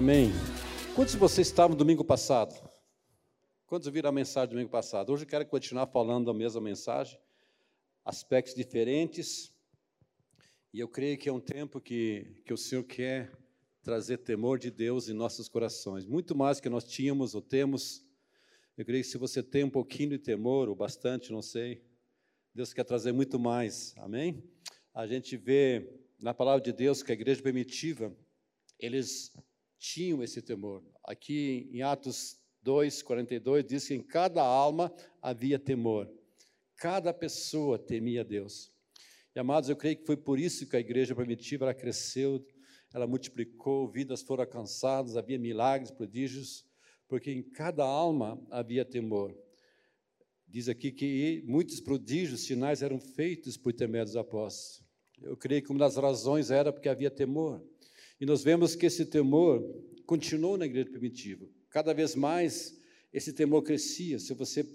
Amém. Quantos de vocês estavam domingo passado? Quantos viram a mensagem domingo passado? Hoje eu quero continuar falando a mesma mensagem, aspectos diferentes. E eu creio que é um tempo que, que o Senhor quer trazer temor de Deus em nossos corações. Muito mais que nós tínhamos ou temos. Eu creio que se você tem um pouquinho de temor, ou bastante, não sei, Deus quer trazer muito mais. Amém? A gente vê na palavra de Deus que a igreja primitiva, eles tinham esse temor. Aqui em Atos 2, 42, diz que em cada alma havia temor. Cada pessoa temia Deus. E, amados, eu creio que foi por isso que a igreja primitiva ela cresceu, ela multiplicou, vidas foram alcançadas, havia milagres, prodígios, porque em cada alma havia temor. Diz aqui que muitos prodígios, sinais eram feitos por temer dos apóstolos. Eu creio que uma das razões era porque havia temor. E nós vemos que esse temor continuou na igreja primitiva. Cada vez mais esse temor crescia. Se você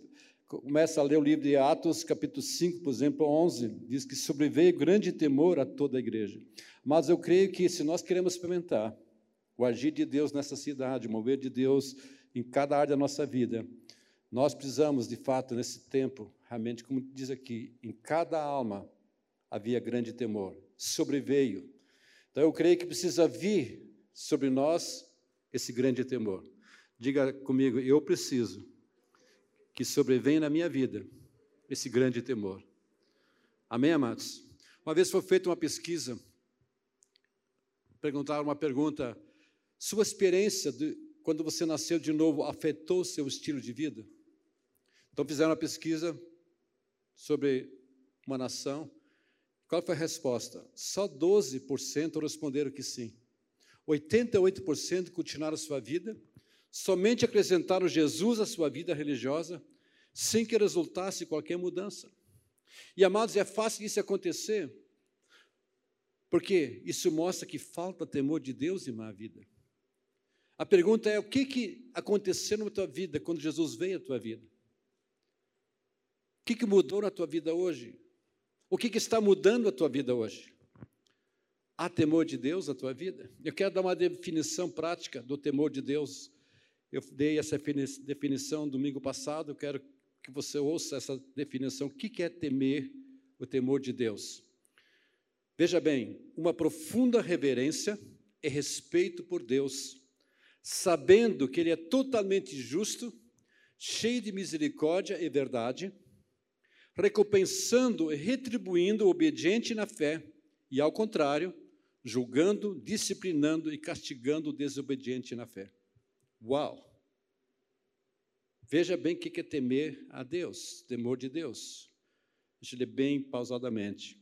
começa a ler o livro de Atos, capítulo 5, por exemplo, 11, diz que sobreveio grande temor a toda a igreja. Mas eu creio que se nós queremos experimentar o agir de Deus nessa cidade, o mover de Deus em cada área da nossa vida, nós precisamos, de fato, nesse tempo, realmente, como diz aqui, em cada alma havia grande temor. Sobreveio então eu creio que precisa vir sobre nós esse grande temor. Diga comigo, eu preciso que sobrevenha na minha vida esse grande temor. Amém, amados? Uma vez foi feita uma pesquisa, perguntaram uma pergunta: sua experiência de, quando você nasceu de novo afetou seu estilo de vida? Então fizeram uma pesquisa sobre uma nação qual foi a resposta? Só 12% responderam que sim. 88% continuaram sua vida, somente acrescentaram Jesus à sua vida religiosa, sem que resultasse qualquer mudança. E amados, é fácil isso acontecer, porque isso mostra que falta temor de Deus em uma vida. A pergunta é: o que, que aconteceu na tua vida quando Jesus veio à tua vida? O que, que mudou na tua vida hoje? O que, que está mudando a tua vida hoje? Há temor de Deus na tua vida? Eu quero dar uma definição prática do temor de Deus. Eu dei essa definição domingo passado, eu quero que você ouça essa definição. O que é temer o temor de Deus? Veja bem, uma profunda reverência e respeito por Deus, sabendo que Ele é totalmente justo, cheio de misericórdia e verdade recompensando e retribuindo o obediente na fé, e ao contrário, julgando, disciplinando e castigando o desobediente na fé. Uau! Veja bem o que é temer a Deus, temor de Deus. Deixa eu ler bem pausadamente.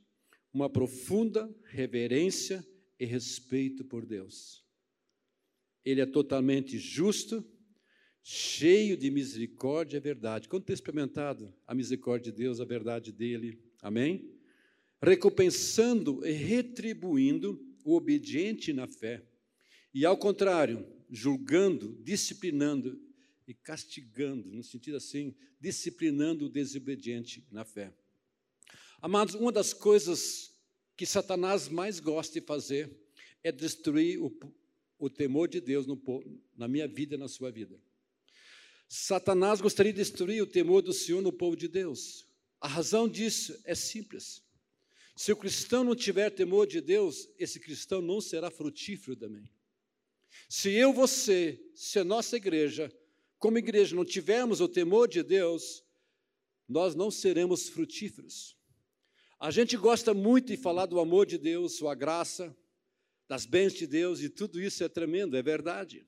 Uma profunda reverência e respeito por Deus. Ele é totalmente justo, cheio de misericórdia e verdade. Quando tem experimentado a misericórdia de Deus, a verdade dele, amém? Recompensando e retribuindo o obediente na fé, e ao contrário, julgando, disciplinando e castigando, no sentido assim, disciplinando o desobediente na fé. Amados, uma das coisas que Satanás mais gosta de fazer é destruir o, o temor de Deus no, na minha vida e na sua vida. Satanás gostaria de destruir o temor do Senhor no povo de Deus. A razão disso é simples. Se o cristão não tiver temor de Deus, esse cristão não será frutífero também. Se eu, você, se a nossa igreja, como igreja, não tivermos o temor de Deus, nós não seremos frutíferos. A gente gosta muito de falar do amor de Deus, sua graça, das bênçãos de Deus, e tudo isso é tremendo, é verdade.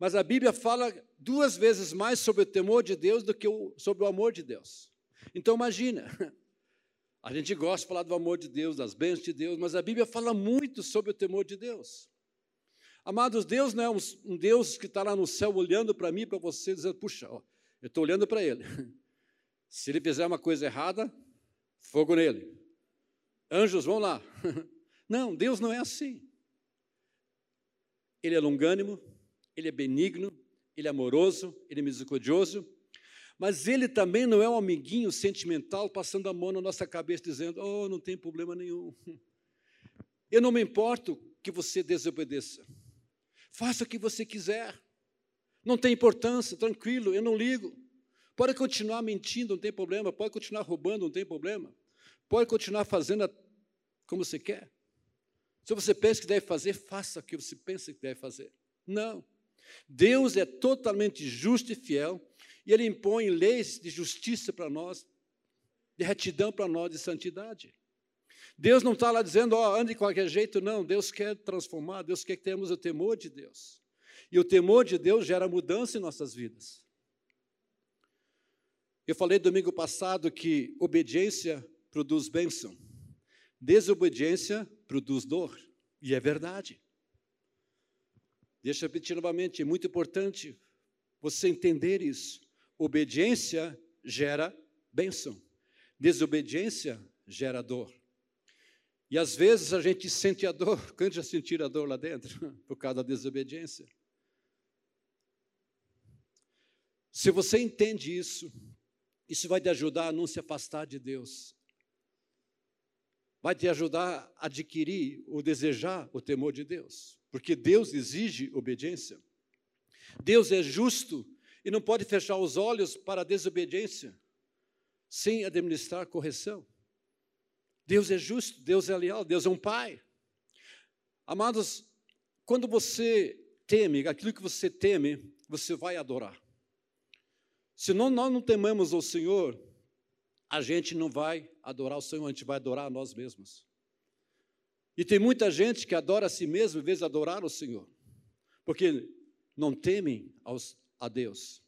Mas a Bíblia fala duas vezes mais sobre o temor de Deus do que sobre o amor de Deus. Então imagina, a gente gosta de falar do amor de Deus, das bênçãos de Deus, mas a Bíblia fala muito sobre o temor de Deus. Amados, Deus não é um, Deus que está lá no céu olhando para mim, para você, dizendo, puxa, ó, eu estou olhando para Ele. Se Ele fizer uma coisa errada, fogo nele. Anjos, vão lá. Não, Deus não é assim. Ele é longânimo, ele é benigno, ele é amoroso, ele é misericordioso, mas ele também não é um amiguinho sentimental passando a mão na nossa cabeça dizendo: "Oh, não tem problema nenhum. Eu não me importo que você desobedeça. Faça o que você quiser. Não tem importância, tranquilo, eu não ligo. Pode continuar mentindo, não tem problema. Pode continuar roubando, não tem problema. Pode continuar fazendo como você quer. Se você pensa que deve fazer, faça o que você pensa que deve fazer. Não. Deus é totalmente justo e fiel, e Ele impõe leis de justiça para nós, de retidão para nós, de santidade. Deus não está lá dizendo, ó, oh, ande de qualquer jeito, não. Deus quer transformar, Deus quer que tenhamos o temor de Deus. E o temor de Deus gera mudança em nossas vidas. Eu falei domingo passado que obediência produz bênção, desobediência produz dor, e é verdade. Deixa eu repetir novamente, é muito importante você entender isso. Obediência gera bênção, desobediência gera dor. E às vezes a gente sente a dor, quando já sentir a dor lá dentro, por causa da desobediência. Se você entende isso, isso vai te ajudar a não se afastar de Deus. Vai te ajudar a adquirir ou desejar o temor de Deus, porque Deus exige obediência. Deus é justo e não pode fechar os olhos para a desobediência sem administrar correção. Deus é justo, Deus é leal, Deus é um pai. Amados, quando você teme, aquilo que você teme, você vai adorar. Se não, nós não tememos o Senhor, a gente não vai adorar o Senhor, a gente vai adorar a nós mesmos. E tem muita gente que adora a si mesmo em vez de adorar o Senhor, porque não temem aos, a Deus.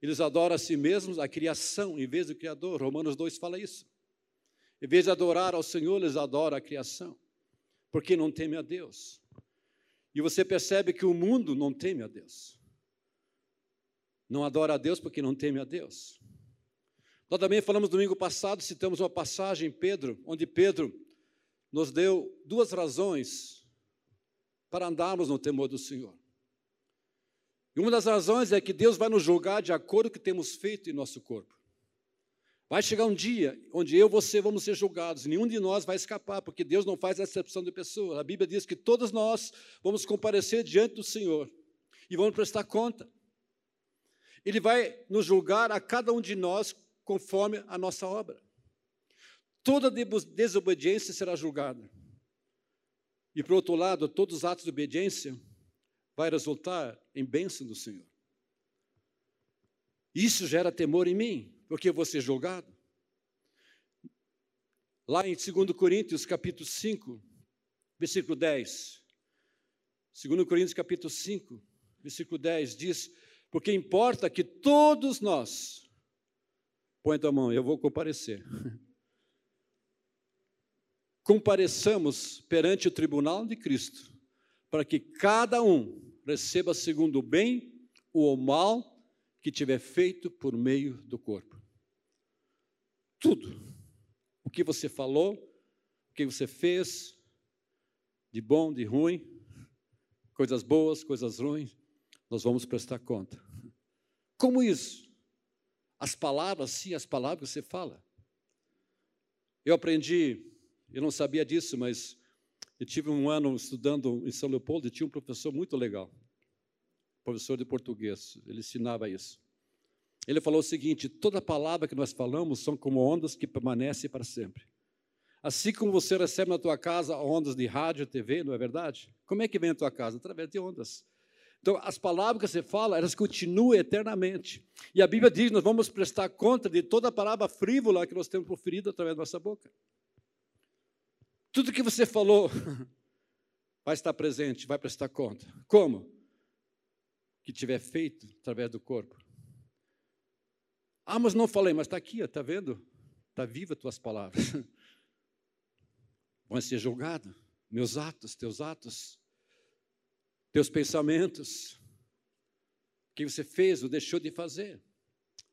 Eles adoram a si mesmos, a criação, em vez do Criador. Romanos 2 fala isso. Em vez de adorar ao Senhor, eles adoram a criação, porque não temem a Deus. E você percebe que o mundo não teme a Deus não adora a Deus porque não teme a Deus. Nós também falamos domingo passado, citamos uma passagem em Pedro, onde Pedro nos deu duas razões para andarmos no temor do Senhor. E uma das razões é que Deus vai nos julgar de acordo com o que temos feito em nosso corpo. Vai chegar um dia onde eu e você vamos ser julgados, nenhum de nós vai escapar, porque Deus não faz exceção de pessoas. A Bíblia diz que todos nós vamos comparecer diante do Senhor e vamos prestar conta. Ele vai nos julgar a cada um de nós conforme a nossa obra. Toda desobediência será julgada. E, por outro lado, todos os atos de obediência vai resultar em bênção do Senhor. Isso gera temor em mim, porque vou ser julgado. Lá em 2 Coríntios, capítulo 5, versículo 10. 2 Coríntios, capítulo 5, versículo 10, diz: porque importa que todos nós, põe a tua mão, eu vou comparecer, compareçamos perante o tribunal de Cristo, para que cada um receba segundo o bem ou o mal que tiver feito por meio do corpo. Tudo. O que você falou, o que você fez, de bom, de ruim, coisas boas, coisas ruins, nós vamos prestar conta. Como isso? As palavras, sim, as palavras que você fala. Eu aprendi, eu não sabia disso, mas eu tive um ano estudando em São Leopoldo e tinha um professor muito legal, professor de português, ele ensinava isso. Ele falou o seguinte: toda palavra que nós falamos são como ondas que permanecem para sempre. Assim como você recebe na tua casa ondas de rádio, TV, não é verdade? Como é que vem a tua casa? Através de ondas. Então, as palavras que você fala, elas continuam eternamente. E a Bíblia diz: nós vamos prestar conta de toda a palavra frívola que nós temos proferido através da nossa boca. Tudo que você falou vai estar presente, vai prestar conta. Como? Que tiver feito através do corpo. Ah, mas não falei, mas está aqui, está vendo? Está viva as tuas palavras. Vão ser julgados. Meus atos, teus atos teus pensamentos, o que você fez ou deixou de fazer.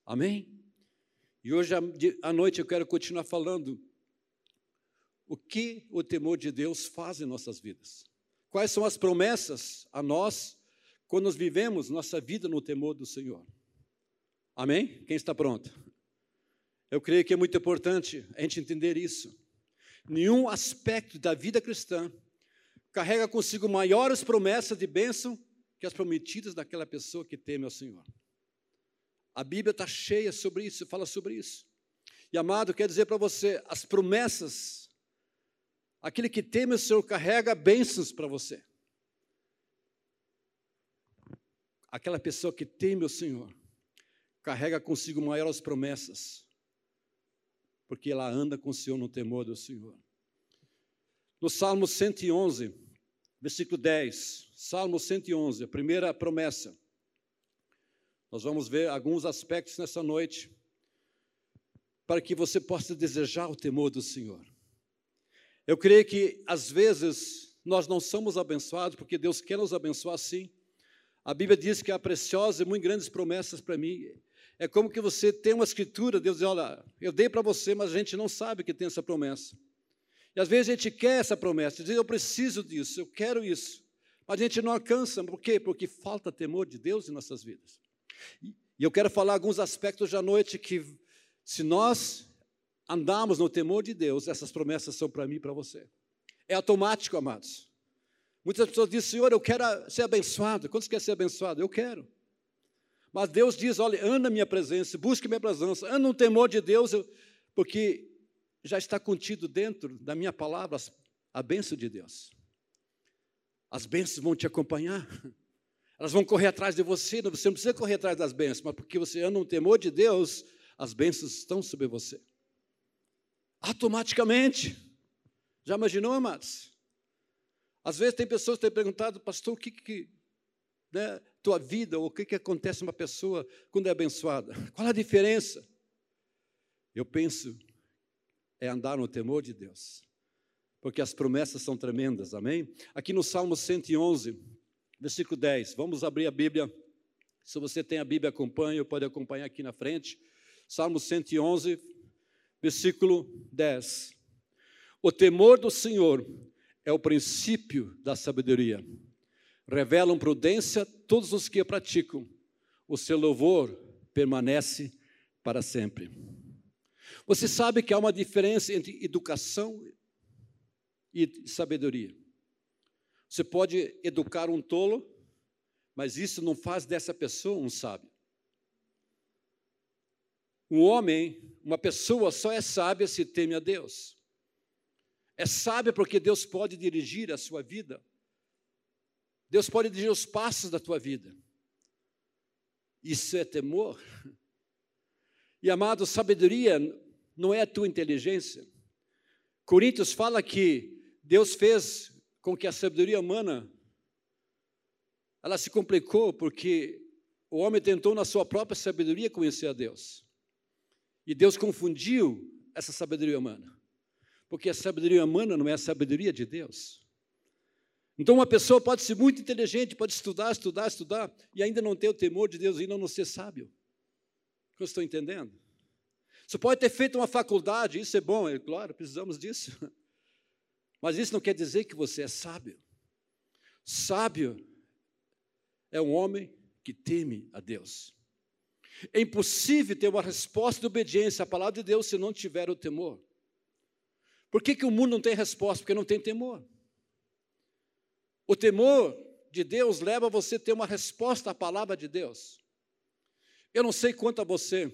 Amém? E hoje à noite eu quero continuar falando o que o temor de Deus faz em nossas vidas. Quais são as promessas a nós quando nós vivemos nossa vida no temor do Senhor. Amém? Quem está pronto? Eu creio que é muito importante a gente entender isso. Nenhum aspecto da vida cristã carrega consigo maiores promessas de bênção que as prometidas daquela pessoa que teme ao Senhor. A Bíblia está cheia sobre isso, fala sobre isso. E amado, quer dizer para você, as promessas, aquele que teme o Senhor carrega bênçãos para você. Aquela pessoa que teme o Senhor carrega consigo maiores promessas, porque ela anda com o Senhor no temor do Senhor. No Salmo 111, versículo 10, Salmo 111, a primeira promessa. Nós vamos ver alguns aspectos nessa noite para que você possa desejar o temor do Senhor. Eu creio que às vezes nós não somos abençoados porque Deus quer nos abençoar sim. A Bíblia diz que há preciosas e muito grandes promessas para mim. É como que você tem uma escritura, Deus diz: Olha, eu dei para você, mas a gente não sabe que tem essa promessa. E às vezes a gente quer essa promessa, diz: Eu preciso disso, eu quero isso. Mas a gente não alcança, por quê? Porque falta temor de Deus em nossas vidas. E eu quero falar alguns aspectos à noite que se nós andarmos no temor de Deus, essas promessas são para mim e para você. É automático, amados. Muitas pessoas dizem, Senhor, eu quero ser abençoado. Quantos querem ser abençoado? Eu quero. Mas Deus diz, olha, anda minha presença, busque minha presença, anda no temor de Deus, porque já está contido dentro da minha palavra a bênção de Deus. As bênçãos vão te acompanhar. Elas vão correr atrás de você, você não precisa correr atrás das bênçãos, mas porque você anda no temor de Deus, as bênçãos estão sobre você. Automaticamente. Já imaginou, amados? Às vezes tem pessoas que têm perguntado, pastor, o que, que né, tua vida, ou o que, que acontece uma pessoa quando é abençoada? Qual a diferença? Eu penso, é andar no temor de Deus, porque as promessas são tremendas, amém? Aqui no Salmo 111, versículo 10, vamos abrir a Bíblia. Se você tem a Bíblia, acompanhe, pode acompanhar aqui na frente. Salmo 111, versículo 10. O temor do Senhor é o princípio da sabedoria. Revelam prudência todos os que a praticam. O seu louvor permanece para sempre. Você sabe que há uma diferença entre educação e sabedoria. Você pode educar um tolo, mas isso não faz dessa pessoa um sábio. Um homem, uma pessoa só é sábia se teme a Deus. É sábia porque Deus pode dirigir a sua vida. Deus pode dirigir os passos da tua vida. Isso é temor. E amado, sabedoria não é a tua inteligência. Coríntios fala que Deus fez com que a sabedoria humana ela se complicou porque o homem tentou na sua própria sabedoria conhecer a Deus. E Deus confundiu essa sabedoria humana. Porque a sabedoria humana não é a sabedoria de Deus. Então, uma pessoa pode ser muito inteligente, pode estudar, estudar, estudar, e ainda não ter o temor de Deus e ainda não ser sábio. Eu estou entendendo? Você pode ter feito uma faculdade, isso é bom, é claro, precisamos disso. Mas isso não quer dizer que você é sábio. Sábio é um homem que teme a Deus. É impossível ter uma resposta de obediência à palavra de Deus se não tiver o temor. Por que, que o mundo não tem resposta? Porque não tem temor. O temor de Deus leva você a ter uma resposta à palavra de Deus. Eu não sei quanto a você,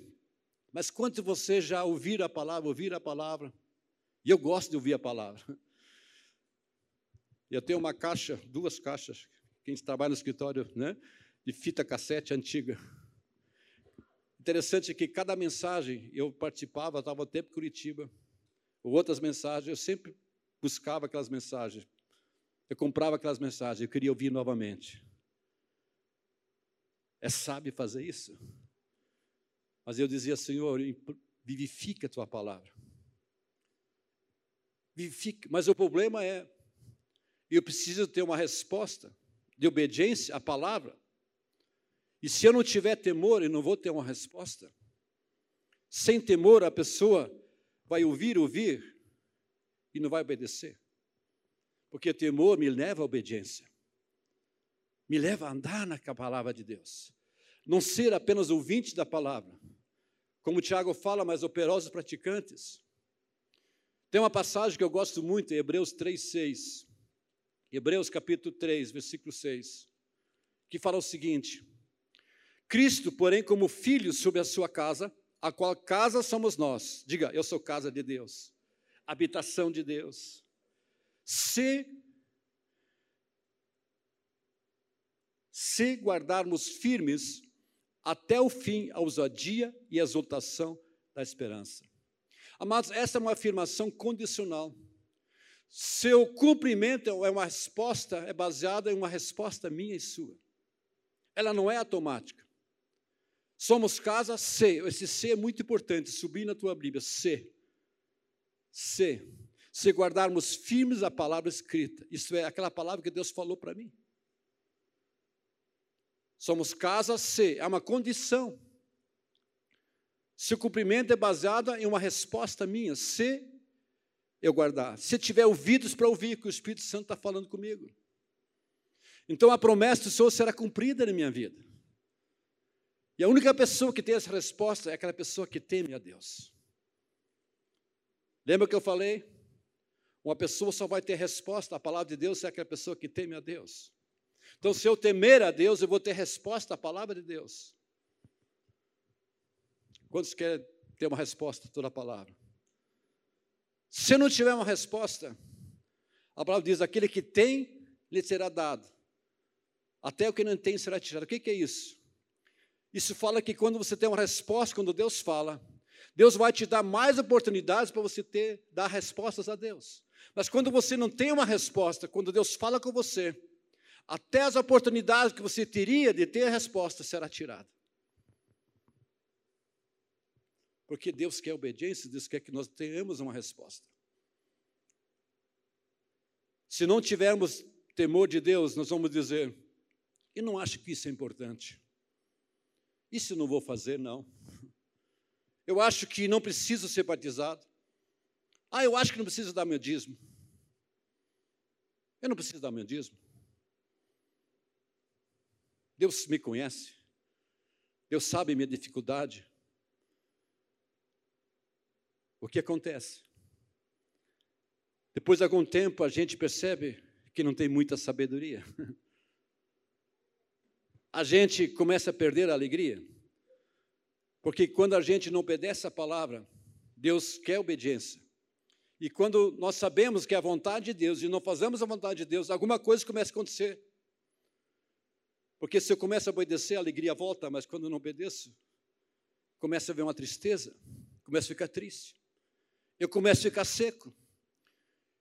mas quanto você já ouviram a palavra, ouviram a palavra, e eu gosto de ouvir a palavra. Eu tenho uma caixa, duas caixas, quem trabalha no escritório, né, de fita cassete antiga. Interessante que cada mensagem eu participava, estava tempo em Curitiba, ou outras mensagens, eu sempre buscava aquelas mensagens. Eu comprava aquelas mensagens, eu queria ouvir novamente. É sábio fazer isso? Mas eu dizia, Senhor, vivifica a tua palavra. Vivifica. Mas o problema é, eu preciso ter uma resposta de obediência à palavra. E se eu não tiver temor, eu não vou ter uma resposta. Sem temor, a pessoa vai ouvir, ouvir e não vai obedecer. Porque temor me leva à obediência, me leva a andar na palavra de Deus. Não ser apenas ouvinte da palavra, como o Tiago fala, mas operosos praticantes. Tem uma passagem que eu gosto muito, em Hebreus 3,6. Hebreus capítulo 3, versículo 6, que fala o seguinte: Cristo, porém, como filho sobre a sua casa, a qual casa somos nós. Diga, eu sou casa de Deus, habitação de Deus. Se se guardarmos firmes até o fim a ousadia e a exultação da esperança. Amados, essa é uma afirmação condicional. Seu cumprimento é uma resposta, é baseada em uma resposta minha e sua. Ela não é automática. Somos casa C. Esse C é muito importante. Subir na tua Bíblia. C. C. Se guardarmos firmes a palavra escrita. Isso é aquela palavra que Deus falou para mim. Somos casa C. É uma condição. Se o cumprimento é baseado em uma resposta minha, se eu guardar. Se tiver ouvidos para ouvir que o Espírito Santo está falando comigo. Então a promessa do Senhor será cumprida na minha vida. E a única pessoa que tem essa resposta é aquela pessoa que teme a Deus. Lembra que eu falei? Uma pessoa só vai ter resposta à palavra de Deus se é aquela pessoa que teme a Deus. Então, se eu temer a Deus, eu vou ter resposta à palavra de Deus. Quantos querem ter uma resposta a toda a palavra? Se não tiver uma resposta, a palavra diz: aquele que tem, lhe será dado. Até o que não tem será tirado. O que é isso? Isso fala que quando você tem uma resposta, quando Deus fala, Deus vai te dar mais oportunidades para você ter, dar respostas a Deus. Mas quando você não tem uma resposta, quando Deus fala com você, até as oportunidades que você teria de ter a resposta será tirada. Porque Deus quer obediência, Deus quer que nós tenhamos uma resposta. Se não tivermos temor de Deus, nós vamos dizer: eu não acho que isso é importante. Isso não vou fazer, não. Eu acho que não preciso ser batizado. Ah, eu acho que não preciso dar meu dízimo. Eu não preciso dar meu dízimo. Deus me conhece. Deus sabe minha dificuldade. O que acontece? Depois de algum tempo, a gente percebe que não tem muita sabedoria. A gente começa a perder a alegria. Porque quando a gente não obedece a palavra, Deus quer obediência. E quando nós sabemos que é a vontade de Deus e não fazemos a vontade de Deus, alguma coisa começa a acontecer. Porque se eu começo a obedecer, a alegria volta, mas quando eu não obedeço, começa a haver uma tristeza, começa a ficar triste eu começo a ficar seco.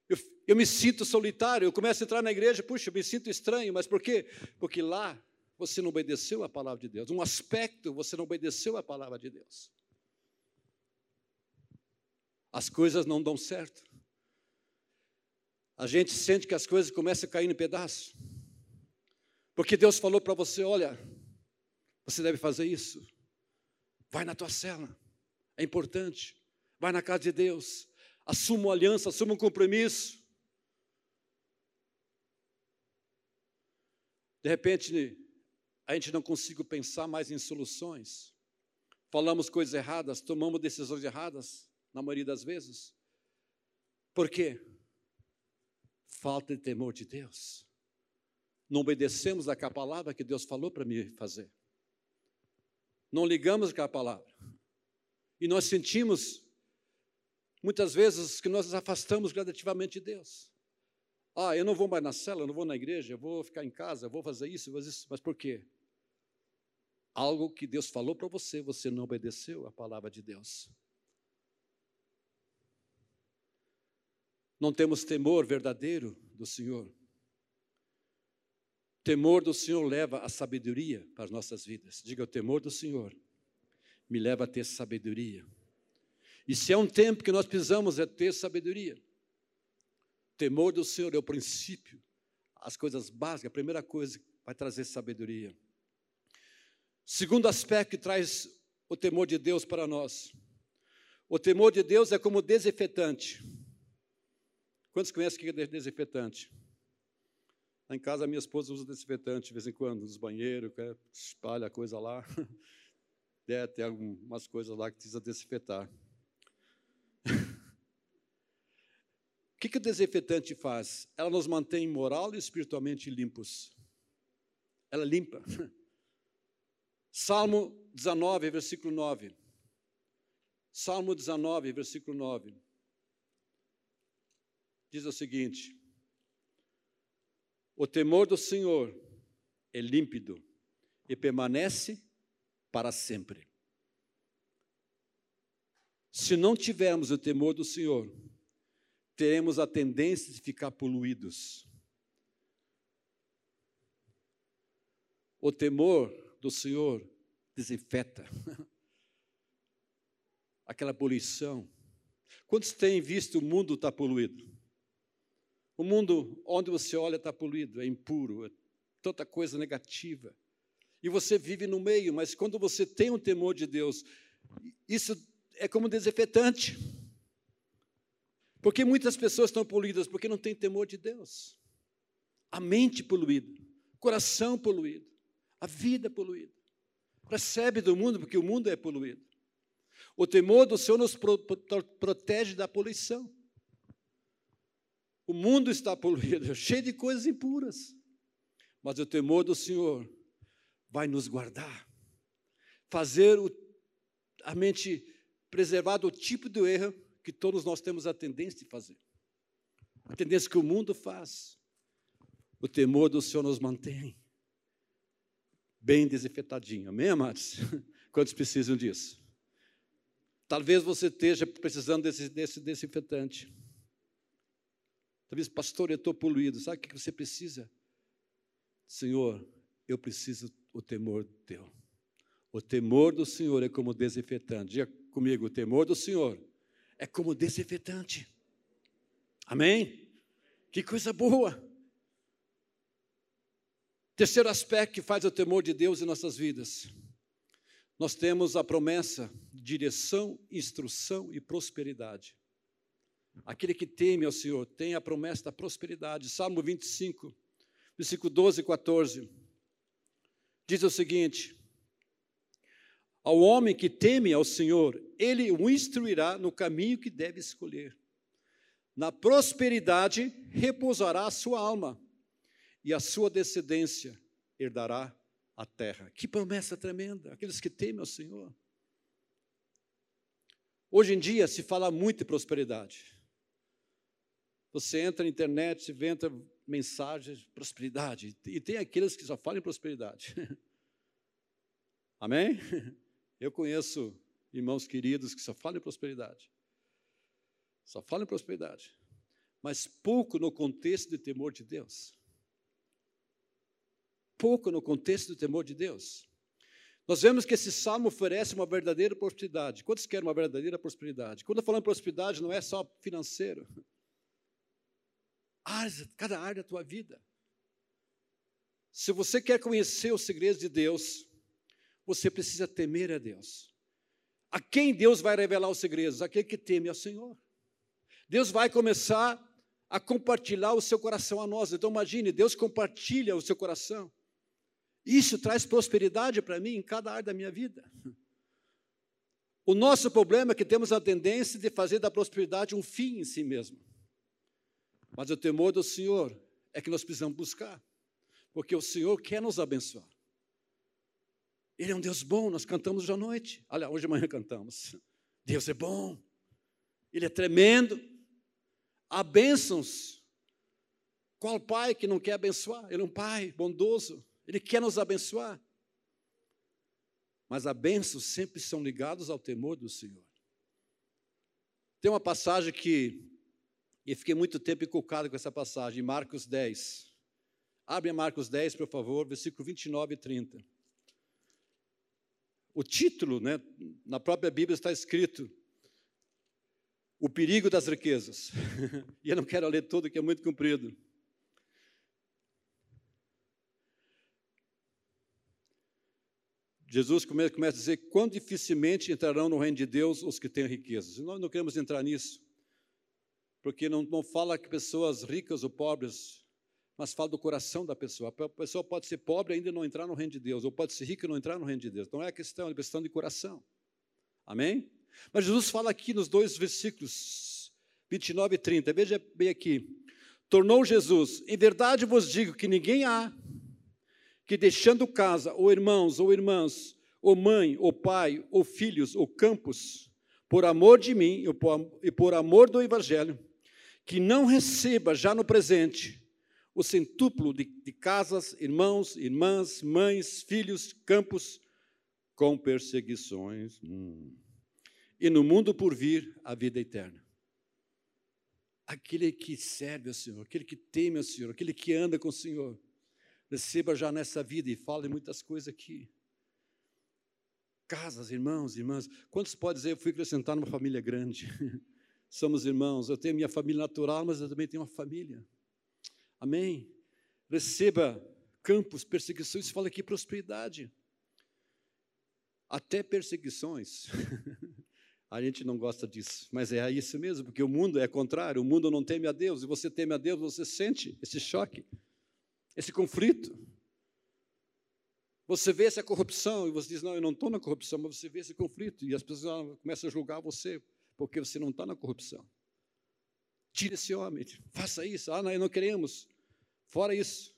Eu, eu me sinto solitário, eu começo a entrar na igreja, puxa, eu me sinto estranho, mas por quê? Porque lá você não obedeceu a palavra de Deus. Um aspecto você não obedeceu a palavra de Deus. As coisas não dão certo. A gente sente que as coisas começam a cair em pedaços. Porque Deus falou para você: olha, você deve fazer isso. Vai na tua cela. É importante vai na casa de Deus, assuma uma aliança, assuma um compromisso. De repente, a gente não consigo pensar mais em soluções. Falamos coisas erradas, tomamos decisões erradas, na maioria das vezes. Por quê? Falta de temor de Deus. Não obedecemos àquela palavra que Deus falou para me fazer. Não ligamos aquela palavra. E nós sentimos Muitas vezes que nós nos afastamos gradativamente de Deus. Ah, eu não vou mais na cela, eu não vou na igreja, eu vou ficar em casa, eu vou fazer isso, vou fazer isso. Mas por quê? Algo que Deus falou para você, você não obedeceu à palavra de Deus. Não temos temor verdadeiro do Senhor. Temor do Senhor leva a sabedoria para as nossas vidas. Diga, o temor do Senhor me leva a ter sabedoria. E se é um tempo que nós precisamos é ter sabedoria. Temor do Senhor é o princípio, as coisas básicas, a primeira coisa que vai trazer sabedoria. Segundo aspecto que traz o temor de Deus para nós. O temor de Deus é como desinfetante. Quantos conhecem o que é desinfetante? Lá em casa, a minha esposa usa desinfetante de vez em quando, nos banheiros, espalha a coisa lá. É, tem algumas coisas lá que precisa desinfetar. O que, que o desinfetante faz? Ela nos mantém moral e espiritualmente limpos. Ela limpa. Salmo 19, versículo 9. Salmo 19, versículo 9. Diz o seguinte: O temor do Senhor é límpido e permanece para sempre. Se não tivermos o temor do Senhor, teremos a tendência de ficar poluídos. O temor do Senhor desinfeta aquela poluição. Quantos têm visto o mundo estar tá poluído? O mundo onde você olha está poluído, é impuro, é tanta coisa negativa. E você vive no meio, mas quando você tem um temor de Deus, isso é como desinfetante. Porque muitas pessoas estão poluídas porque não têm temor de Deus. A mente poluída, o coração poluído, a vida poluída. Recebe do mundo porque o mundo é poluído. O temor do Senhor nos pro, pro, protege da poluição. O mundo está poluído, cheio de coisas impuras. Mas o temor do Senhor vai nos guardar, fazer o, a mente preservar do tipo de erro que todos nós temos a tendência de fazer. A tendência que o mundo faz. O temor do Senhor nos mantém bem desinfetadinho. Amém, amados? Quantos precisam disso? Talvez você esteja precisando desse, desse desinfetante. Talvez, pastor, eu estou poluído. Sabe o que você precisa? Senhor, eu preciso o temor teu. O temor do Senhor é como desinfetante. Diga comigo, o temor do Senhor é como desinfetante. Amém? Que coisa boa. Terceiro aspecto que faz o temor de Deus em nossas vidas. Nós temos a promessa, direção, instrução e prosperidade. Aquele que teme ao Senhor tem a promessa da prosperidade. Salmo 25, versículo 12 e 14. Diz o seguinte: Ao homem que teme ao Senhor, ele o instruirá no caminho que deve escolher. Na prosperidade repousará a sua alma, e a sua descendência herdará a terra. Que promessa tremenda! Aqueles que temem ao Senhor. Hoje em dia se fala muito de prosperidade. Você entra na internet, se inventa mensagens de prosperidade. E tem aqueles que só falam em prosperidade. Amém? Eu conheço irmãos queridos que só falam em prosperidade. Só falam em prosperidade. Mas pouco no contexto de temor de Deus. Pouco no contexto do temor de Deus. Nós vemos que esse salmo oferece uma verdadeira prosperidade. Quantos querem uma verdadeira prosperidade? Quando eu falo em prosperidade, não é só financeiro cada área da tua vida. Se você quer conhecer os segredos de Deus, você precisa temer a Deus. A quem Deus vai revelar os segredos? Aquele que teme ao Senhor. Deus vai começar a compartilhar o seu coração a nós. Então imagine, Deus compartilha o seu coração. Isso traz prosperidade para mim em cada área da minha vida. O nosso problema é que temos a tendência de fazer da prosperidade um fim em si mesmo. Mas o temor do Senhor é que nós precisamos buscar, porque o Senhor quer nos abençoar. Ele é um Deus bom, nós cantamos hoje à noite. Olha, hoje de manhã cantamos. Deus é bom, Ele é tremendo. Há bênçãos. Qual pai que não quer abençoar? Ele é um pai bondoso, Ele quer nos abençoar. Mas as bênçãos sempre são ligados ao temor do Senhor. Tem uma passagem que e fiquei muito tempo inculcado com essa passagem, Marcos 10. Abre Marcos 10, por favor, versículo 29 e 30. O título, né, na própria Bíblia está escrito O perigo das riquezas. e eu não quero ler tudo, que é muito comprido. Jesus começa a dizer quão dificilmente entrarão no reino de Deus os que têm riquezas. nós não queremos entrar nisso porque não, não fala que pessoas ricas ou pobres, mas fala do coração da pessoa. A pessoa pode ser pobre e ainda não entrar no reino de Deus, ou pode ser rica e não entrar no reino de Deus. Não é questão, é questão de coração. Amém? Mas Jesus fala aqui nos dois versículos, 29 e 30. Veja bem aqui. Tornou Jesus: Em verdade vos digo que ninguém há que deixando casa, ou irmãos, ou irmãs, ou mãe, ou pai, ou filhos, ou campos, por amor de mim e por amor do Evangelho, que não receba já no presente o centúplo de, de casas, irmãos, irmãs, mães, filhos, campos, com perseguições. Hum. E no mundo por vir a vida eterna. Aquele que serve ao Senhor, aquele que teme ao Senhor, aquele que anda com o Senhor, receba já nessa vida e fale muitas coisas aqui. Casas, irmãos, irmãs. Quantos podem dizer, eu fui acrescentar numa família grande? Somos irmãos. Eu tenho minha família natural, mas eu também tenho uma família. Amém? Receba campos, perseguições, fala aqui prosperidade. Até perseguições. A gente não gosta disso, mas é isso mesmo, porque o mundo é contrário, o mundo não teme a Deus, e você teme a Deus, você sente esse choque esse conflito. Você vê essa corrupção e você diz: Não, eu não estou na corrupção, mas você vê esse conflito e as pessoas começam a julgar você porque você não está na corrupção. Tire esse homem, faça isso. Ah, não, não queremos. Fora isso.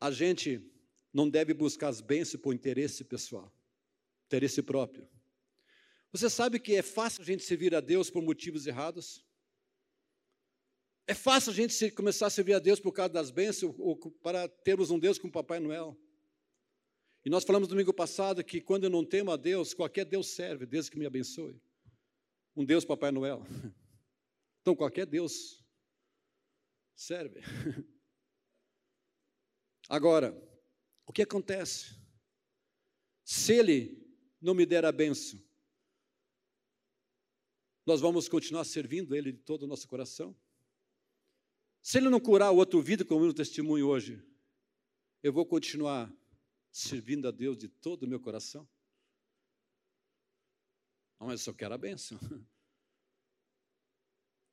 A gente não deve buscar as bênçãos por interesse pessoal, interesse próprio. Você sabe que é fácil a gente servir a Deus por motivos errados? É fácil a gente começar a servir a Deus por causa das bênçãos ou para termos um Deus como Papai Noel. E nós falamos domingo passado que quando eu não temo a Deus, qualquer Deus serve, desde que me abençoe. Um Deus Papai Noel. Então qualquer Deus serve. Agora, o que acontece? Se Ele não me der a benção, nós vamos continuar servindo Ele de todo o nosso coração? Se ele não curar o outro vida, como no testemunho hoje, eu vou continuar servindo a Deus de todo o meu coração? Não, mas eu só quero a bênção.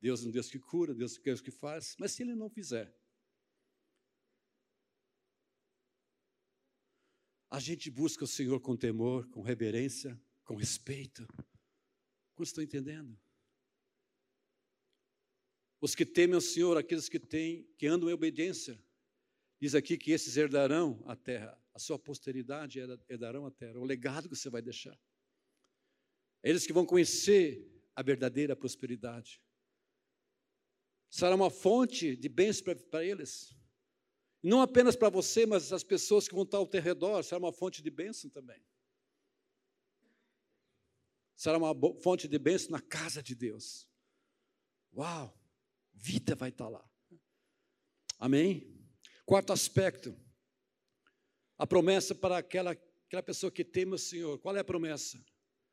Deus é um Deus que cura, Deus é um Deus que faz, mas se ele não fizer, a gente busca o Senhor com temor, com reverência, com respeito. Quantos estão entendendo? Os que temem o Senhor, aqueles que têm, que andam em obediência. Diz aqui que esses herdarão a terra, a sua posteridade herdarão a terra, o legado que você vai deixar. Eles que vão conhecer a verdadeira prosperidade. Será uma fonte de bens para eles. Não apenas para você, mas as pessoas que vão estar ao teu redor, será uma fonte de bênção também. Será uma fonte de bênção na casa de Deus. Uau! Vida vai estar lá. Amém? Quarto aspecto, a promessa para aquela, aquela pessoa que teme o Senhor. Qual é a promessa?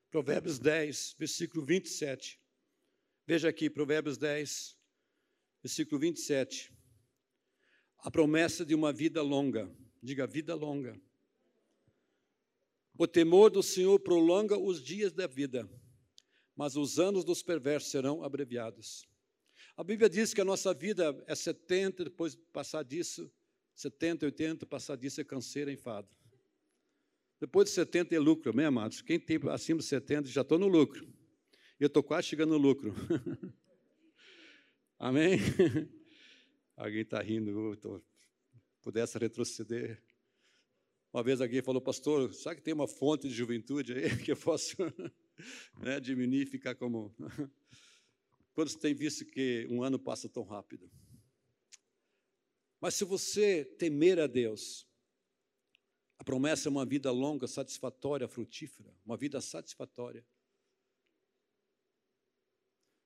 Provérbios 10, versículo 27. Veja aqui, Provérbios 10, versículo 27. A promessa de uma vida longa. Diga, vida longa. O temor do Senhor prolonga os dias da vida, mas os anos dos perversos serão abreviados. A Bíblia diz que a nossa vida é 70, depois de passar disso, 70, 80, passar disso é canseira, enfado. Depois de 70 é lucro, amém, amados? Quem tem acima de 70 já estou no lucro. Eu estou quase chegando no lucro. amém? Alguém está rindo, tô, pudesse retroceder. Uma vez alguém falou, pastor, sabe que tem uma fonte de juventude aí que eu posso né, diminuir e ficar como. Quando você tem visto que um ano passa tão rápido? Mas se você temer a Deus, a promessa é uma vida longa, satisfatória, frutífera, uma vida satisfatória.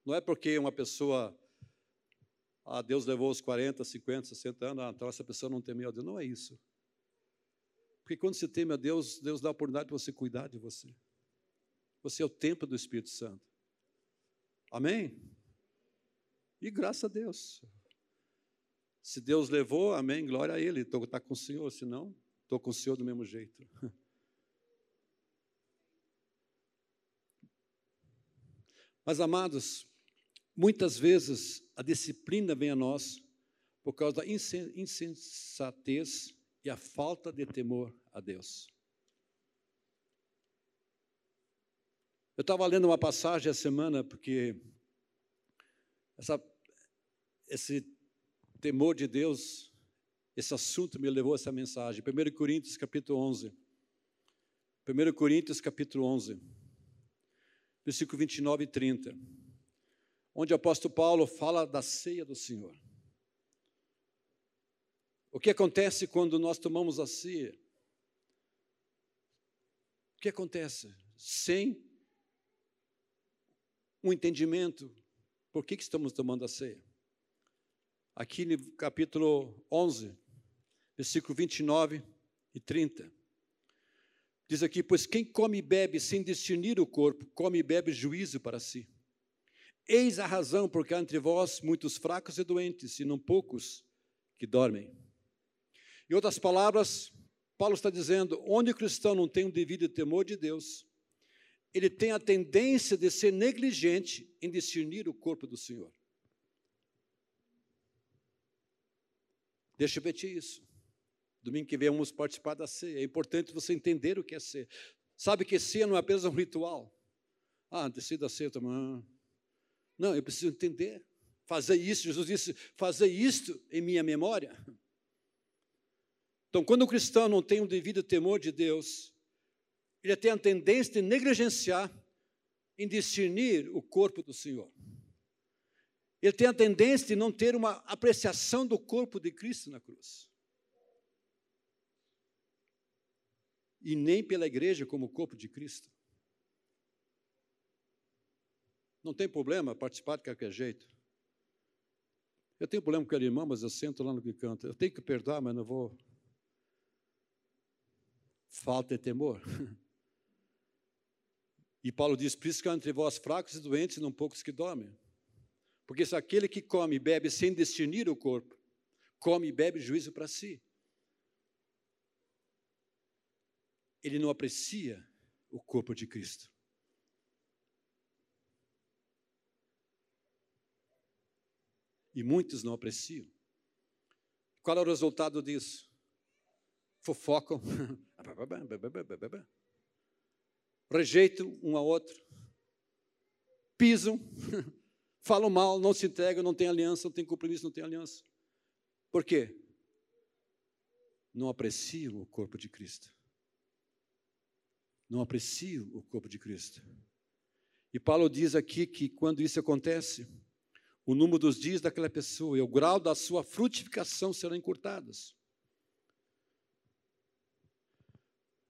Não é porque uma pessoa, ah, Deus levou os 40, 50, 60 anos, ah, então essa pessoa não temeu a Deus. Não é isso. Porque quando você teme a Deus, Deus dá a oportunidade de você cuidar de você. Você é o templo do Espírito Santo. Amém? E graças a Deus. Se Deus levou, amém, glória a Ele. Estou tá com o Senhor, se não, estou com o Senhor do mesmo jeito. Mas, amados, muitas vezes a disciplina vem a nós por causa da insensatez e a falta de temor a Deus. Eu estava lendo uma passagem essa semana, porque essa, esse temor de Deus, esse assunto me levou a essa mensagem. 1 Coríntios, capítulo 11. 1 Coríntios, capítulo 11, versículo 29 e 30, onde o apóstolo Paulo fala da ceia do Senhor. O que acontece quando nós tomamos a ceia? O que acontece? Sem um entendimento, por que, que estamos tomando a ceia? Aqui no capítulo 11, versículo 29 e 30. Diz aqui: Pois quem come e bebe sem discernir o corpo, come e bebe juízo para si. Eis a razão porque há entre vós muitos fracos e doentes, e não poucos que dormem. Em outras palavras, Paulo está dizendo: onde o cristão não tem o devido temor de Deus, ele tem a tendência de ser negligente em discernir o corpo do Senhor. Deixa eu repetir isso. Domingo que vem vamos participar da ceia. É importante você entender o que é ceia. Sabe que ceia não é apenas um ritual. Ah, decida a ceia, toma. Não, eu preciso entender. Fazer isso, Jesus disse, fazer isto em minha memória. Então, quando o cristão não tem um devido temor de Deus, ele tem a tendência de negligenciar em discernir o corpo do Senhor. Ele tem a tendência de não ter uma apreciação do corpo de Cristo na cruz. E nem pela igreja como corpo de Cristo. Não tem problema participar de qualquer jeito. Eu tenho problema com aquele irmão, mas eu sento lá no que canta. Eu tenho que perdoar, mas não vou falta de temor. E Paulo diz: por isso que entre vós fracos e doentes, e não poucos que dormem. Porque se aquele que come e bebe sem discernir o corpo, come e bebe juízo para si, ele não aprecia o corpo de Cristo. E muitos não apreciam. Qual é o resultado disso? fofocam, rejeitam um ao outro, pisam, falam mal, não se entregam, não tem aliança, não tem compromisso, não tem aliança. Por quê? Não apreciam o corpo de Cristo. Não apreciam o corpo de Cristo. E Paulo diz aqui que quando isso acontece, o número dos dias daquela pessoa e o grau da sua frutificação serão encurtados.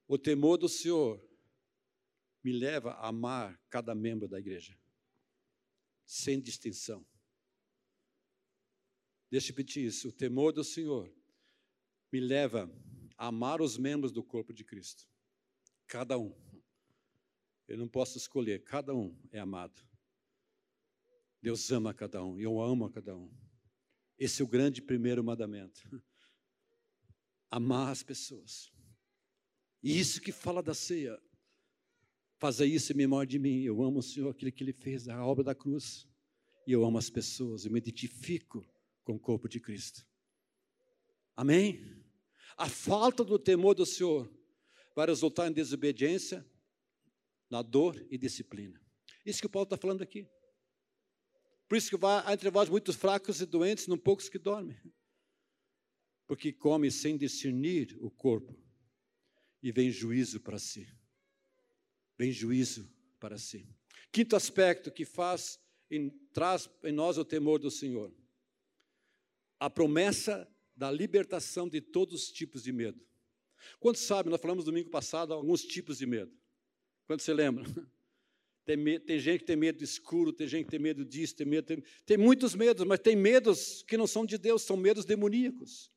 O temor do Senhor me leva a amar cada membro da igreja, sem distinção. Deixa eu repetir isso. O temor do Senhor me leva a amar os membros do corpo de Cristo, cada um. Eu não posso escolher, cada um é amado. Deus ama cada um, eu amo a cada um. Esse é o grande primeiro mandamento. Amar as pessoas. E isso que fala da ceia. Faça isso em memória de mim. Eu amo o Senhor, aquele que Ele fez, a obra da cruz. E eu amo as pessoas, eu me identifico com o corpo de Cristo. Amém? A falta do temor do Senhor vai resultar em desobediência, na dor e disciplina. Isso que o Paulo está falando aqui. Por isso que vai entre vós muitos fracos e doentes, não poucos que dormem. Porque come sem discernir o corpo e vem juízo para si. Vem juízo para si. Quinto aspecto que faz, em, traz em nós o temor do Senhor. A promessa da libertação de todos os tipos de medo. Quantos sabem, nós falamos domingo passado alguns tipos de medo. Quantos você lembra? Tem, tem, gente que tem medo escuro, tem gente que tem medo disso, tem medo. Tem, tem muitos medos, mas tem medos que não são de Deus, são medos demoníacos.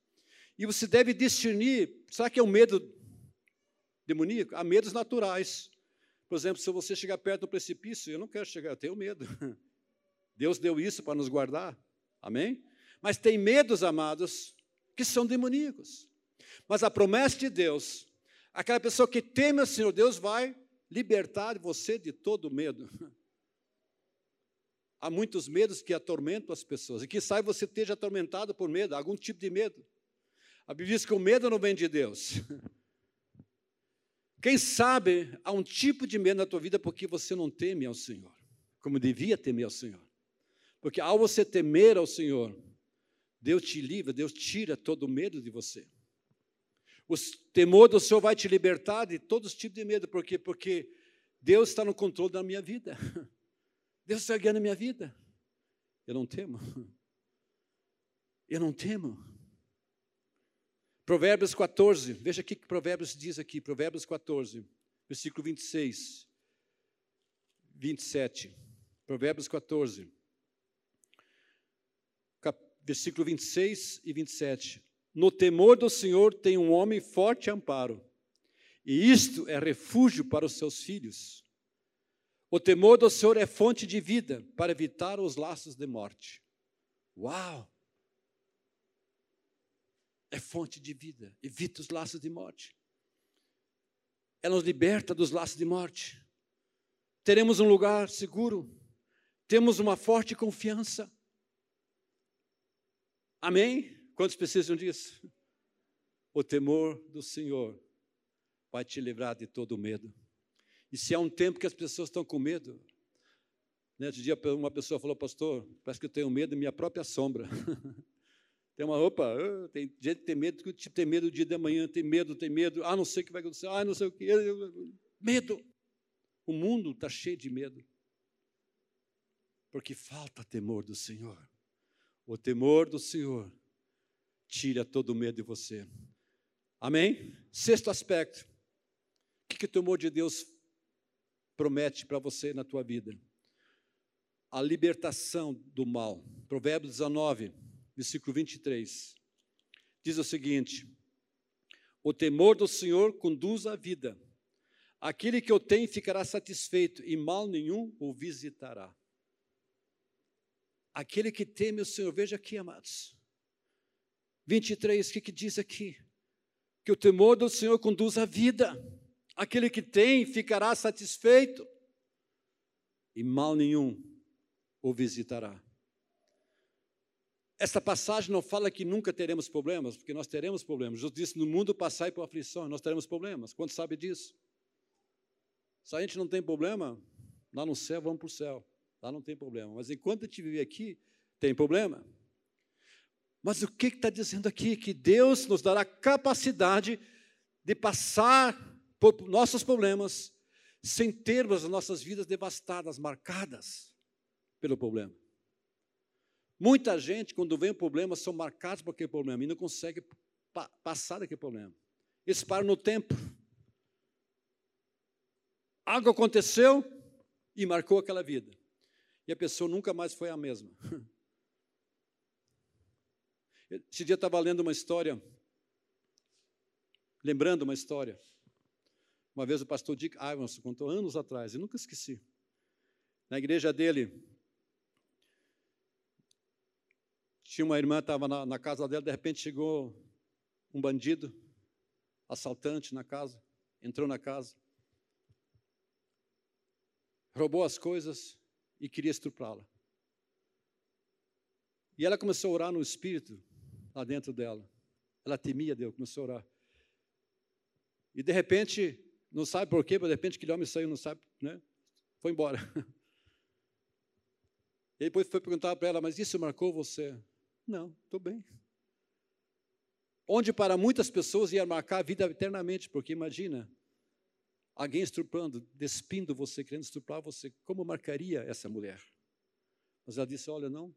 E você deve discernir: será que é um medo demoníaco, há medos naturais. Por exemplo, se você chegar perto do precipício, eu não quero chegar, eu tenho medo. Deus deu isso para nos guardar. Amém? Mas tem medos, amados, que são demoníacos. Mas a promessa de Deus, aquela pessoa que teme o Senhor, Deus vai libertar você de todo medo. Há muitos medos que atormentam as pessoas. E que sai você esteja atormentado por medo, algum tipo de medo. A Bíblia diz que o medo não vem de Deus. Quem sabe há um tipo de medo na tua vida porque você não teme ao Senhor, como devia temer ao Senhor. Porque ao você temer ao Senhor, Deus te livra, Deus tira todo o medo de você. O temor do Senhor vai te libertar de todos os tipos de medo, por quê? Porque Deus está no controle da minha vida. Deus está guiando a minha vida. Eu não temo. Eu não temo. Provérbios 14, veja o que Provérbios diz aqui, Provérbios 14, versículo 26, 27. Provérbios 14, cap, versículo 26 e 27. No temor do Senhor tem um homem forte amparo, e isto é refúgio para os seus filhos. O temor do Senhor é fonte de vida para evitar os laços de morte. Uau! É fonte de vida, evita os laços de morte. Ela nos liberta dos laços de morte. Teremos um lugar seguro, temos uma forte confiança. Amém? Quantos precisam disso? O temor do Senhor vai te livrar de todo o medo. E se há um tempo que as pessoas estão com medo, né, outro dia uma pessoa falou, pastor, parece que eu tenho medo da minha própria sombra. Tem uma roupa, uh, tem gente que tem medo, que tem medo do dia de amanhã, tem medo, tem medo, ah, não sei o que vai acontecer, ah, não sei o que. Medo. O mundo está cheio de medo. Porque falta temor do Senhor. O temor do Senhor tira todo o medo de você. Amém? Sexto aspecto. O que, que o temor de Deus promete para você na tua vida? A libertação do mal. Provérbios 19 versículo 23, diz o seguinte: O temor do Senhor conduz à vida. Aquele que o tem ficará satisfeito e mal nenhum o visitará. Aquele que teme o Senhor, veja aqui, amados. 23, o que, que diz aqui? Que o temor do Senhor conduz à vida. Aquele que tem ficará satisfeito e mal nenhum o visitará. Essa passagem não fala que nunca teremos problemas, porque nós teremos problemas. Jesus disse: no mundo passai por aflição, nós teremos problemas. Quanto sabe disso? Se a gente não tem problema, lá no céu, vamos para o céu. Lá não tem problema. Mas enquanto a gente vive aqui, tem problema. Mas o que está dizendo aqui? Que Deus nos dará capacidade de passar por nossos problemas sem termos as nossas vidas devastadas, marcadas pelo problema. Muita gente, quando vem o problema, são marcados por aquele problema e não consegue pa passar daquele problema. Eles param no tempo. Algo aconteceu e marcou aquela vida. E a pessoa nunca mais foi a mesma. Esse dia estava lendo uma história, lembrando uma história. Uma vez o pastor Dick Ivanson contou anos atrás, e nunca esqueci. Na igreja dele, Tinha uma irmã, estava na, na casa dela, de repente chegou um bandido, assaltante na casa, entrou na casa, roubou as coisas e queria estuprá-la. E ela começou a orar no espírito lá dentro dela. Ela temia Deus, começou a orar. E de repente, não sabe por quê, mas de repente aquele homem saiu, não sabe, né? Foi embora. E depois foi perguntar para ela, mas isso marcou você? Não, estou bem. Onde para muitas pessoas ia marcar a vida eternamente, porque imagina, alguém estuprando, despindo você, querendo estuprar você, como marcaria essa mulher? Mas ela disse: Olha, não,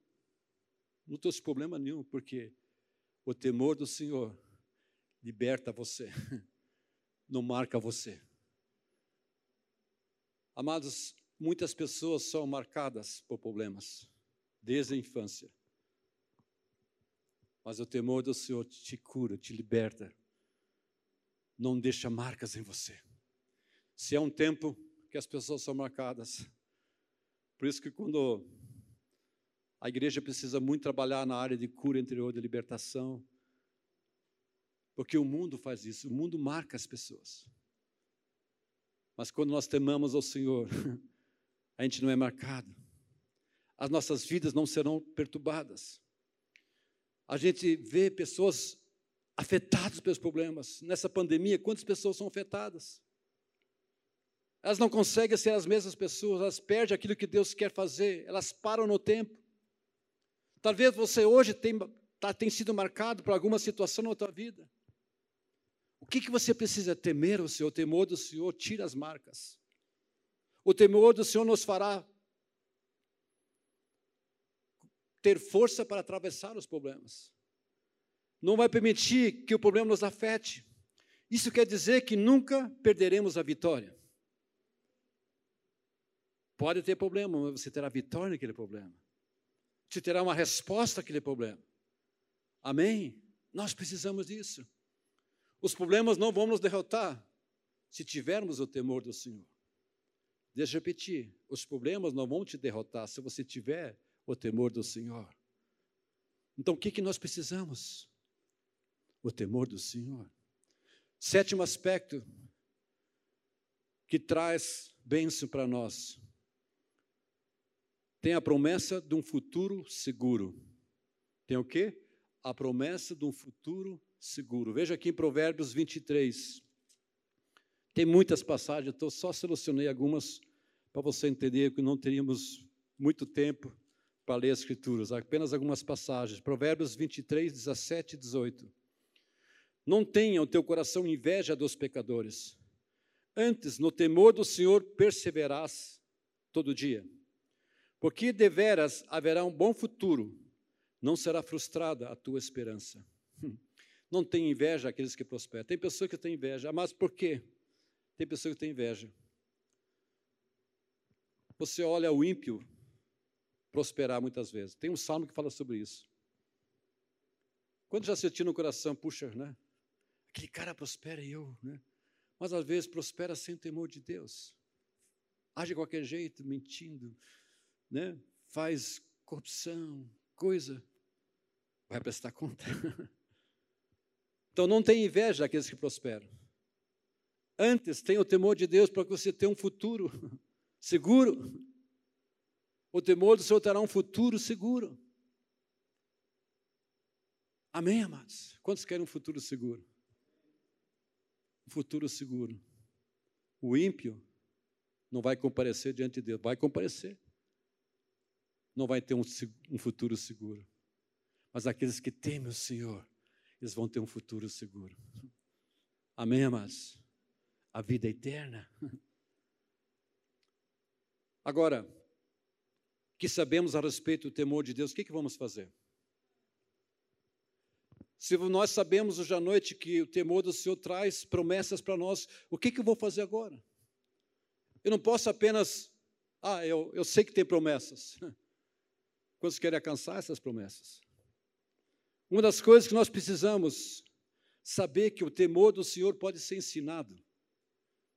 não trouxe problema nenhum, porque o temor do Senhor liberta você, não marca você. Amados, muitas pessoas são marcadas por problemas, desde a infância. Mas o temor do Senhor te cura, te liberta. Não deixa marcas em você. Se é um tempo que as pessoas são marcadas. Por isso que quando a igreja precisa muito trabalhar na área de cura interior, de libertação, porque o mundo faz isso, o mundo marca as pessoas. Mas quando nós temamos ao Senhor, a gente não é marcado. As nossas vidas não serão perturbadas a gente vê pessoas afetadas pelos problemas. Nessa pandemia, quantas pessoas são afetadas? Elas não conseguem ser as mesmas pessoas, elas perdem aquilo que Deus quer fazer, elas param no tempo. Talvez você hoje tenha, tá, sido marcado por alguma situação na sua vida. O que, que você precisa temer o Senhor? O temor do Senhor tira as marcas. O temor do Senhor nos fará ter força para atravessar os problemas. Não vai permitir que o problema nos afete. Isso quer dizer que nunca perderemos a vitória. Pode ter problema, mas você terá vitória naquele problema. Você terá uma resposta àquele problema. Amém? Nós precisamos disso. Os problemas não vão nos derrotar se tivermos o temor do Senhor. Deixa eu repetir: os problemas não vão te derrotar se você tiver o temor do Senhor. Então, o que, que nós precisamos? O temor do Senhor. Sétimo aspecto que traz bênção para nós tem a promessa de um futuro seguro. Tem o quê? A promessa de um futuro seguro. Veja aqui em Provérbios 23. Tem muitas passagens, eu só selecionei algumas para você entender que não teríamos muito tempo para ler as Escrituras, apenas algumas passagens. Provérbios 23, 17 e 18. Não tenha o teu coração inveja dos pecadores. Antes, no temor do Senhor, perseverás todo dia porque deveras haverá um bom futuro, não será frustrada a tua esperança. Não tem inveja aqueles que prosperam. Tem pessoa que tem inveja, mas por quê? Tem pessoa que tem inveja. Você olha o ímpio prosperar muitas vezes. Tem um salmo que fala sobre isso. Quando já sentiu no coração, puxa, né? Aquele cara prospera e eu, né? Mas às vezes prospera sem temor de Deus. Age de qualquer jeito, mentindo, né, faz corrupção, coisa, vai prestar conta. então não tem inveja daqueles que prosperam. Antes, tenha o temor de Deus para que você tenha um futuro seguro. O temor do Senhor terá um futuro seguro. Amém, amados? Quantos querem um futuro seguro? Um futuro seguro. O ímpio não vai comparecer diante de Deus, vai comparecer não vai ter um, um futuro seguro. Mas aqueles que temem o Senhor, eles vão ter um futuro seguro. Amém, amados? A vida eterna. Agora, que sabemos a respeito do temor de Deus, o que, que vamos fazer? Se nós sabemos hoje à noite que o temor do Senhor traz promessas para nós, o que, que eu vou fazer agora? Eu não posso apenas, ah, eu, eu sei que tem promessas. Quantos querem alcançar essas promessas? Uma das coisas que nós precisamos saber que o temor do Senhor pode ser ensinado.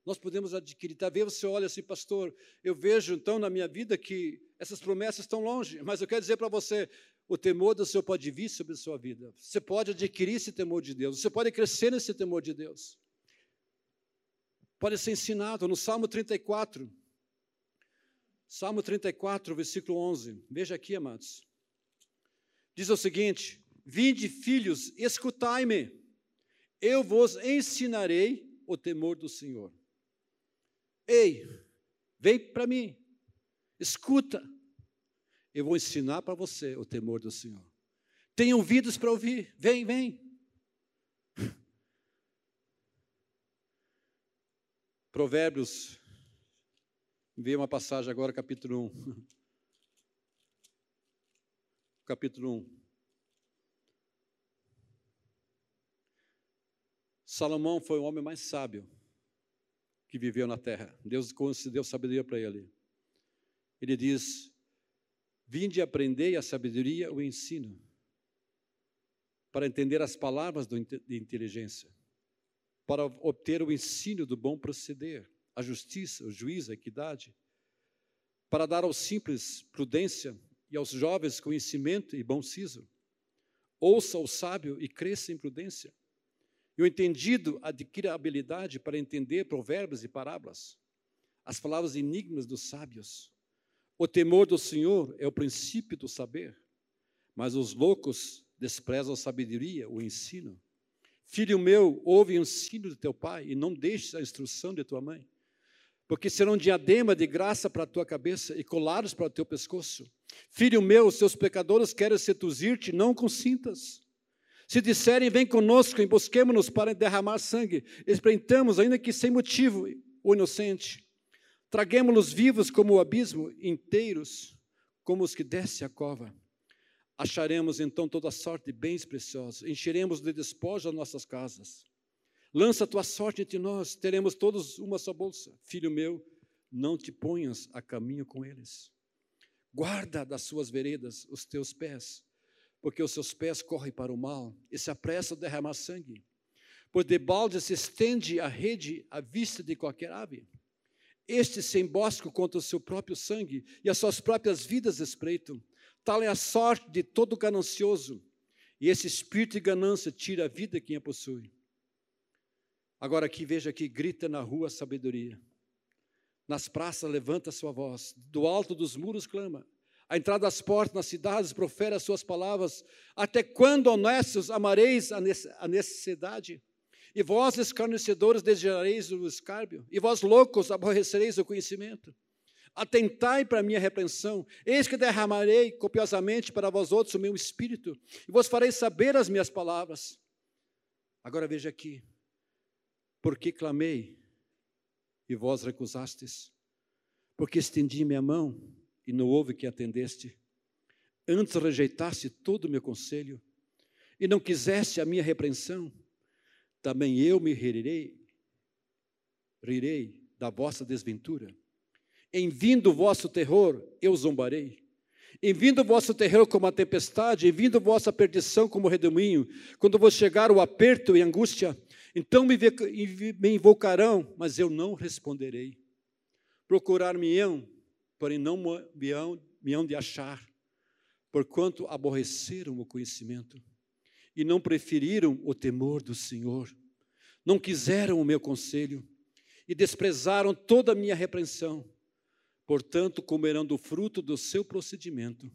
Nós podemos adquirir. Talvez você olhe assim, pastor, eu vejo então na minha vida que essas promessas estão longe, mas eu quero dizer para você, o temor do Senhor pode vir sobre a sua vida. Você pode adquirir esse temor de Deus, você pode crescer nesse temor de Deus. Pode ser ensinado no Salmo 34, Salmo 34, versículo 11. Veja aqui, amados. Diz o seguinte: Vinde, filhos, escutai-me, eu vos ensinarei o temor do Senhor. Ei, vem para mim, escuta, eu vou ensinar para você o temor do Senhor. Tem ouvidos para ouvir, vem, vem. Provérbios Veio uma passagem agora, capítulo 1. capítulo 1. Salomão foi o homem mais sábio que viveu na terra. Deus concedeu sabedoria para ele. Ele diz: Vinde aprender a sabedoria, o ensino, para entender as palavras de inteligência, para obter o ensino do bom proceder a justiça, o juízo, a equidade, para dar aos simples prudência e aos jovens conhecimento e bom siso. Ouça o sábio e cresça em prudência. E o entendido adquira habilidade para entender provérbios e parábolas, as palavras enigmas dos sábios. O temor do Senhor é o princípio do saber, mas os loucos desprezam a sabedoria, o ensino. Filho meu, ouve o ensino de teu pai e não deixes a instrução de tua mãe porque serão diadema de graça para a tua cabeça e colares para o teu pescoço. Filho meu, os teus pecadores querem seduzir-te, não com cintas. Se disserem, vem conosco, embosquemos-nos para derramar sangue, espreitamos, ainda que sem motivo, o inocente. Traguemos-los vivos como o abismo, inteiros, como os que desce a cova. Acharemos então toda sorte de bens preciosos, encheremos de despojo as nossas casas. Lança a tua sorte entre nós, teremos todos uma só bolsa. Filho meu, não te ponhas a caminho com eles. Guarda das suas veredas os teus pés, porque os seus pés correm para o mal e se apressam a derramar sangue. Pois debalde se estende a rede à vista de qualquer ave. Este se embosca contra o seu próprio sangue e as suas próprias vidas espreitam. Tal é a sorte de todo ganancioso, e esse espírito de ganância tira a vida quem a possui. Agora aqui, veja que grita na rua a sabedoria. Nas praças levanta sua voz, do alto dos muros clama. A entrada das portas nas cidades profere as suas palavras. Até quando, honestos, amareis a necessidade? E vós, escarnecedores, desejareis o escárnio? E vós, loucos, aborrecereis o conhecimento? Atentai para a minha repreensão, eis que derramarei copiosamente para vós outros o meu espírito, e vos farei saber as minhas palavras. Agora veja aqui, porque clamei e vós recusastes, porque estendi minha mão e não houve que atendeste. Antes rejeitaste todo o meu conselho e não quiseste a minha repreensão, também eu me rirei, rirei da vossa desventura. Em vindo o vosso terror, eu zombarei. Em vindo o vosso terror como a tempestade, em vindo vossa perdição como redemoinho, quando vos chegar o aperto e angústia, então me invocarão, mas eu não responderei. Procurar-me-ão, porém não me hão, me hão de achar, porquanto aborreceram o conhecimento e não preferiram o temor do Senhor. Não quiseram o meu conselho e desprezaram toda a minha repreensão. Portanto, comerão do fruto do seu procedimento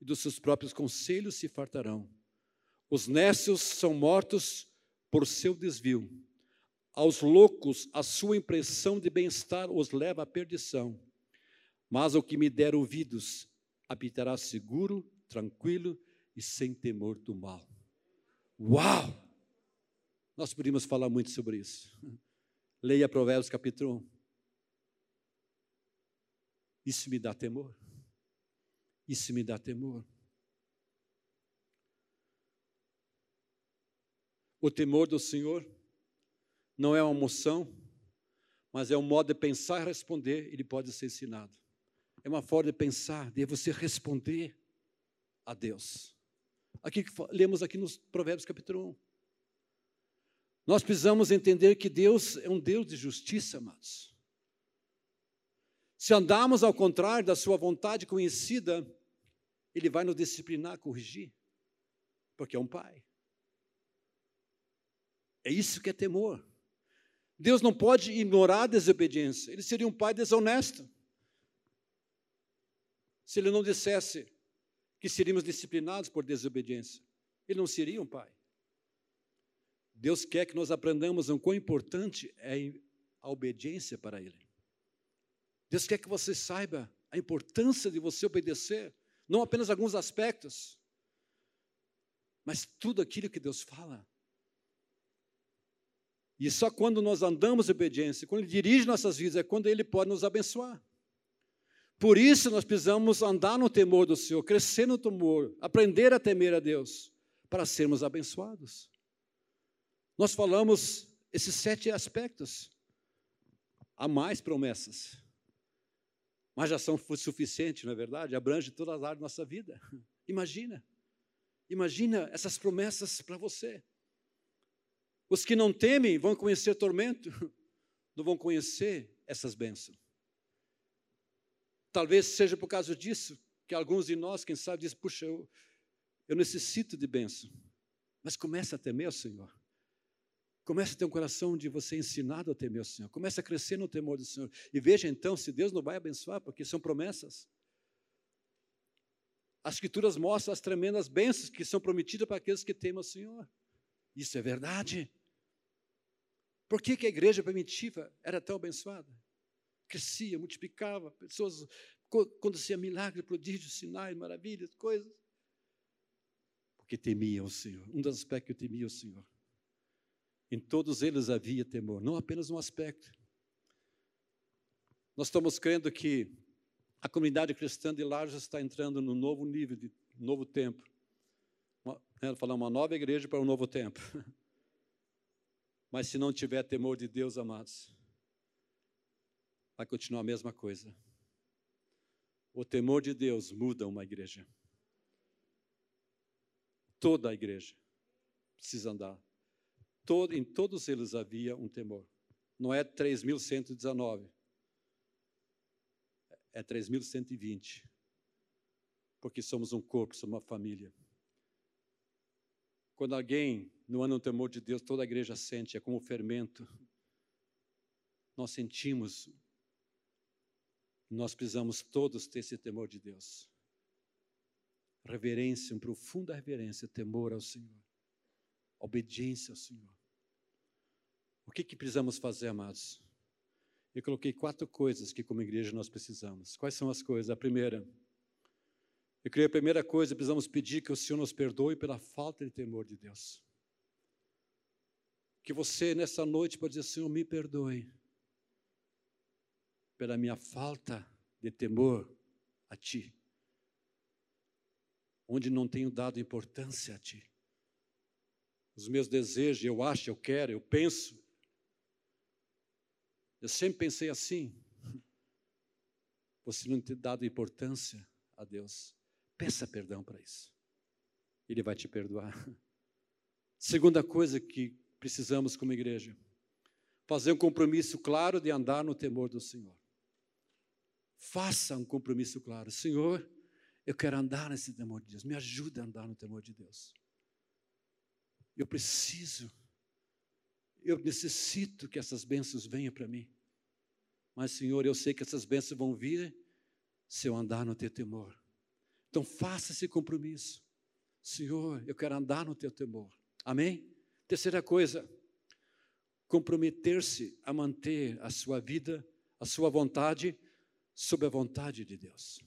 e dos seus próprios conselhos se fartarão. Os nécios são mortos por seu desvio. Aos loucos, a sua impressão de bem-estar os leva à perdição. Mas o que me der ouvidos habitará seguro, tranquilo e sem temor do mal. Uau! Nós poderíamos falar muito sobre isso. Leia Provérbios capítulo 1. Isso me dá temor. Isso me dá temor. O temor do Senhor não é uma emoção, mas é um modo de pensar e responder, ele pode ser ensinado. É uma forma de pensar, de você responder a Deus. Aqui lemos aqui nos Provérbios capítulo 1. Nós precisamos entender que Deus é um Deus de justiça, amados. Se andarmos ao contrário da sua vontade conhecida, ele vai nos disciplinar, corrigir, porque é um pai. É isso que é temor. Deus não pode ignorar a desobediência. Ele seria um pai desonesto. Se ele não dissesse que seríamos disciplinados por desobediência, ele não seria um pai. Deus quer que nós aprendamos o quão importante é a obediência para Ele. Deus quer que você saiba a importância de você obedecer, não apenas alguns aspectos, mas tudo aquilo que Deus fala. E só quando nós andamos em obediência, quando Ele dirige nossas vidas, é quando Ele pode nos abençoar. Por isso nós precisamos andar no temor do Senhor, crescer no temor, aprender a temer a Deus, para sermos abençoados. Nós falamos esses sete aspectos. Há mais promessas, mas já são suficientes, não é verdade? Abrange todas as áreas da nossa vida. Imagina, imagina essas promessas para você. Os que não temem vão conhecer tormento, não vão conhecer essas bênçãos. Talvez seja por causa disso que alguns de nós, quem sabe, dizem: puxa, eu, eu necessito de bênção. Mas comece a temer o Senhor. Comece a ter um coração de você ensinado a temer o Senhor. Comece a crescer no temor do Senhor. E veja então se Deus não vai abençoar, porque são promessas. As Escrituras mostram as tremendas bênçãos que são prometidas para aqueles que temem o Senhor. Isso é verdade. Por que, que a igreja primitiva era tão abençoada? Crescia, multiplicava, pessoas acontecia milagres, prodígios, sinais, maravilhas, coisas. Porque temia o Senhor. Um dos aspectos que eu temia o Senhor. Em todos eles havia temor, não apenas um aspecto. Nós estamos crendo que a comunidade cristã de Lages está entrando num novo nível, de novo tempo. Uma, né, falar uma nova igreja para um novo tempo. Mas se não tiver temor de Deus, amados, vai continuar a mesma coisa. O temor de Deus muda uma igreja. Toda a igreja precisa andar. Todo, em todos eles havia um temor. Não é 3.119, é 3.120. Porque somos um corpo, somos uma família. Quando alguém não anda no temor de Deus, toda a igreja sente, é como fermento. Nós sentimos nós precisamos todos ter esse temor de Deus. Reverência, uma profunda reverência, temor ao Senhor. Obediência ao Senhor. O que, que precisamos fazer, amados? Eu coloquei quatro coisas que, como igreja, nós precisamos. Quais são as coisas? A primeira, eu creio a primeira coisa, precisamos pedir que o Senhor nos perdoe pela falta de temor de Deus. Que você, nessa noite, pode dizer: Senhor, me perdoe pela minha falta de temor a Ti, onde não tenho dado importância a Ti. Os meus desejos, eu acho, eu quero, eu penso. Eu sempre pensei assim. Você não tem dado importância a Deus. Peça perdão para isso. Ele vai te perdoar. Segunda coisa que precisamos como igreja: fazer um compromisso claro de andar no temor do Senhor. Faça um compromisso claro. Senhor, eu quero andar nesse temor de Deus. Me ajuda a andar no temor de Deus. Eu preciso, eu necessito que essas bênçãos venham para mim. Mas, Senhor, eu sei que essas bênçãos vão vir se eu andar no teu temor. Então, faça esse compromisso. Senhor, eu quero andar no teu temor. Amém? Terceira coisa, comprometer-se a manter a sua vida, a sua vontade sob a vontade de Deus.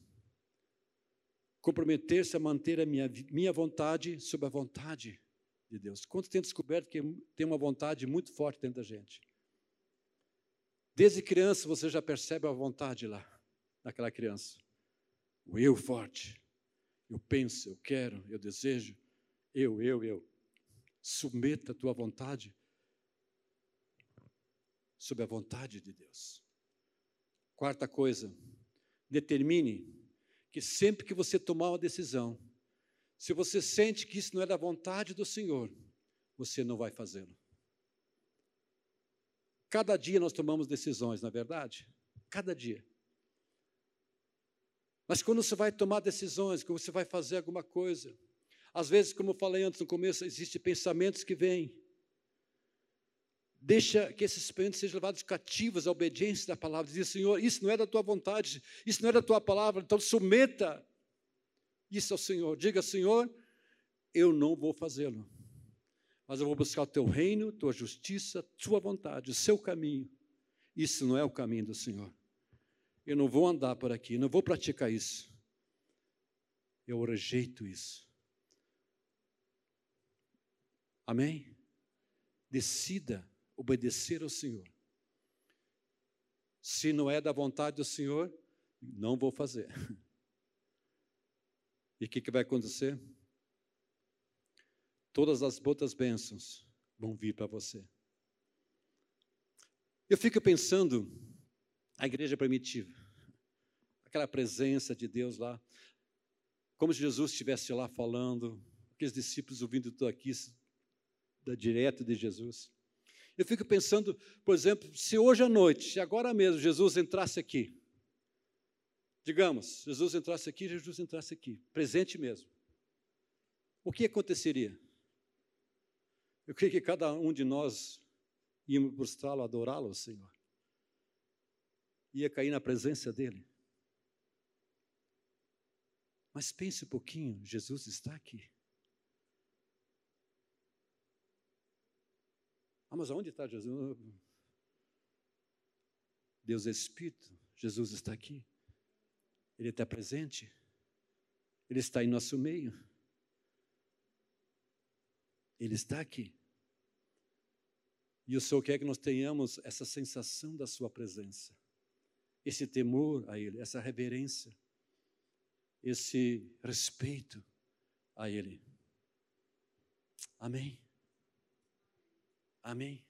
Comprometer-se a manter a minha, minha vontade sob a vontade de Deus. Quantos têm descoberto que tem uma vontade muito forte dentro da gente? Desde criança você já percebe a vontade lá, daquela criança. O eu forte. Eu penso, eu quero, eu desejo. Eu, eu, eu. Submeta a tua vontade sob a vontade de Deus. Quarta coisa, determine que sempre que você tomar uma decisão, se você sente que isso não é da vontade do Senhor, você não vai fazê-lo. Cada dia nós tomamos decisões, na é verdade? Cada dia. Mas quando você vai tomar decisões, quando você vai fazer alguma coisa, às vezes, como eu falei antes no começo, existem pensamentos que vêm, Deixa que esses pensamentos sejam levados cativos à obediência da palavra. Diz, Senhor, isso não é da tua vontade, isso não é da tua palavra, então submeta isso ao Senhor. Diga, Senhor, eu não vou fazê-lo, mas eu vou buscar o teu reino, tua justiça, tua vontade, o seu caminho. Isso não é o caminho do Senhor. Eu não vou andar por aqui, não vou praticar isso. Eu rejeito isso. Amém? Decida obedecer ao Senhor. Se não é da vontade do Senhor, não vou fazer. E o que, que vai acontecer? Todas as outras bênçãos vão vir para você. Eu fico pensando, a igreja primitiva, aquela presença de Deus lá, como se Jesus estivesse lá falando, aqueles discípulos ouvindo tudo aqui, da direto de Jesus. Eu fico pensando, por exemplo, se hoje à noite, se agora mesmo Jesus entrasse aqui, digamos, Jesus entrasse aqui, Jesus entrasse aqui, presente mesmo, o que aconteceria? Eu creio que cada um de nós íamos buscá-lo, adorá-lo, Senhor. Ia cair na presença dEle. Mas pense um pouquinho, Jesus está aqui. Ah, mas onde está Jesus? Deus é Espírito, Jesus está aqui, Ele está presente, Ele está em nosso meio, Ele está aqui. E o Senhor quer que nós tenhamos essa sensação da Sua presença, esse temor a Ele, essa reverência, esse respeito a Ele. Amém. Amém.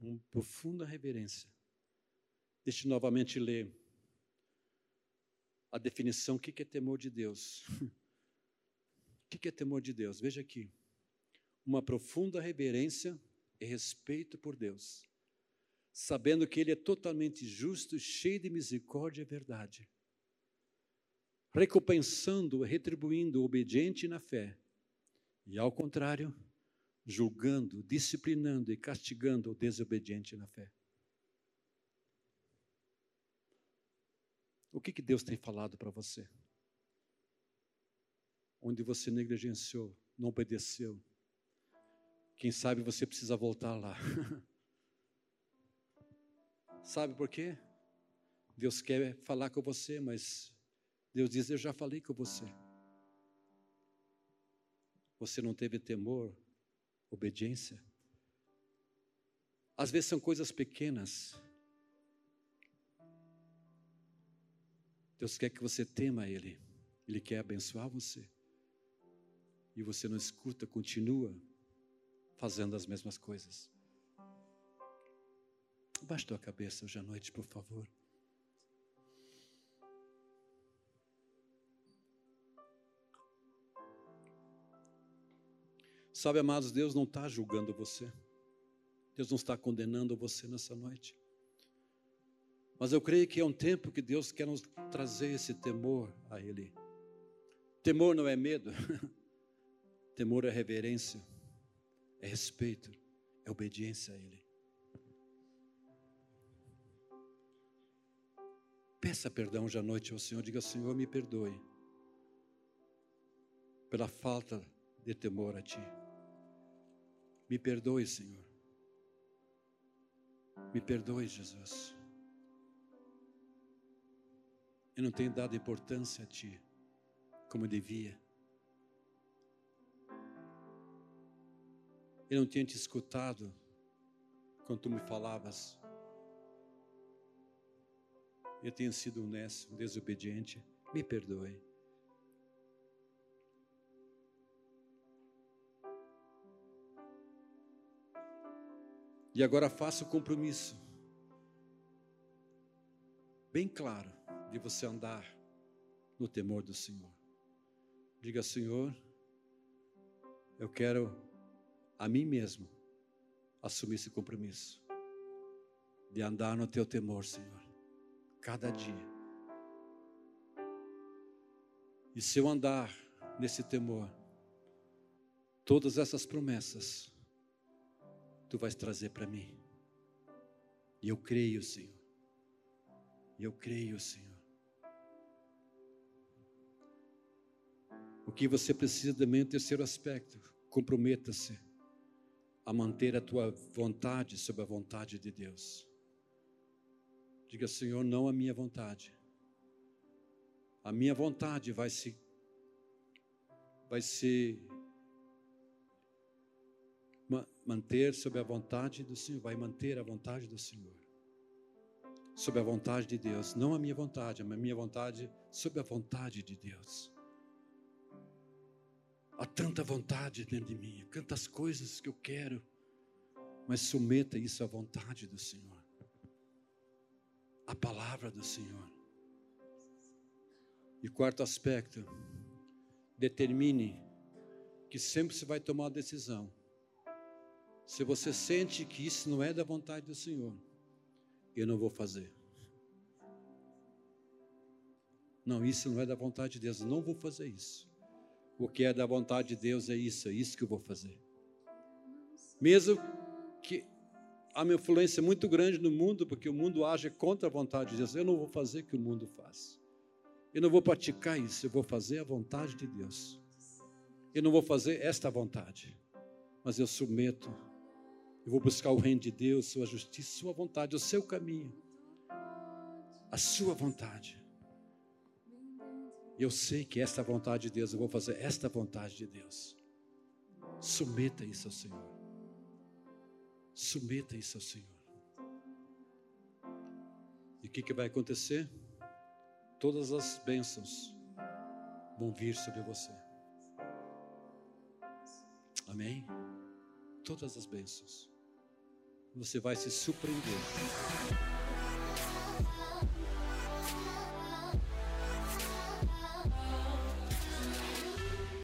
Uma profunda reverência. Deixe novamente ler a definição: o que é temor de Deus? O que é temor de Deus? Veja aqui. Uma profunda reverência e respeito por Deus, sabendo que Ele é totalmente justo, cheio de misericórdia e verdade, recompensando, retribuindo obediente na fé, e ao contrário, julgando, disciplinando e castigando o desobediente na fé. O que, que Deus tem falado para você? Onde você negligenciou, não obedeceu. Quem sabe você precisa voltar lá. sabe por quê? Deus quer falar com você, mas Deus diz: Eu já falei com você. Você não teve temor, obediência. Às vezes são coisas pequenas. Deus quer que você tema Ele. Ele quer abençoar você. E você não escuta, continua fazendo as mesmas coisas. Baixe tua cabeça hoje à noite, por favor. Sabe, amados, Deus não está julgando você. Deus não está condenando você nessa noite. Mas eu creio que é um tempo que Deus quer nos trazer esse temor a Ele. Temor não é medo, temor é reverência, é respeito, é obediência a Ele. Peça perdão hoje à noite ao Senhor, diga: Senhor, me perdoe pela falta de temor a Ti. Me perdoe, Senhor. Me perdoe, Jesus. Eu não tenho dado importância a Ti como devia. Eu não tenho te escutado quando Tu me falavas. Eu tenho sido honesto, desobediente. Me perdoe. E agora faça o compromisso, bem claro, de você andar no temor do Senhor. Diga, Senhor, eu quero a mim mesmo assumir esse compromisso de andar no teu temor, Senhor, cada dia. E se eu andar nesse temor, todas essas promessas tu vais trazer para mim. E eu creio, Senhor. E eu creio, Senhor. O que você precisa também é o terceiro aspecto. Comprometa-se a manter a tua vontade sob a vontade de Deus. Diga, Senhor, não a minha vontade. A minha vontade vai se vai ser manter sob a vontade do Senhor, vai manter a vontade do Senhor. Sob a vontade de Deus, não a minha vontade, mas a minha vontade sob a vontade de Deus. Há tanta vontade dentro de mim, tantas coisas que eu quero, mas submeta isso à vontade do Senhor. A palavra do Senhor. E quarto aspecto, determine que sempre você vai tomar uma decisão se você sente que isso não é da vontade do Senhor, eu não vou fazer. Não, isso não é da vontade de Deus, eu não vou fazer isso. O que é da vontade de Deus é isso, é isso que eu vou fazer. Mesmo que há uma influência muito grande no mundo, porque o mundo age contra a vontade de Deus, eu não vou fazer o que o mundo faz. Eu não vou praticar isso, eu vou fazer a vontade de Deus. Eu não vou fazer esta vontade, mas eu submeto Eu vou buscar o reino de Deus, sua justiça, sua vontade, o seu caminho, a sua vontade. E eu sei que esta vontade de Deus, eu vou fazer esta vontade de Deus. Submeta isso ao Senhor. Submeta isso ao Senhor. E o que, que vai acontecer? Todas as bênçãos vão vir sobre você. Amém? Todas as bênçãos. Você vai se surpreender.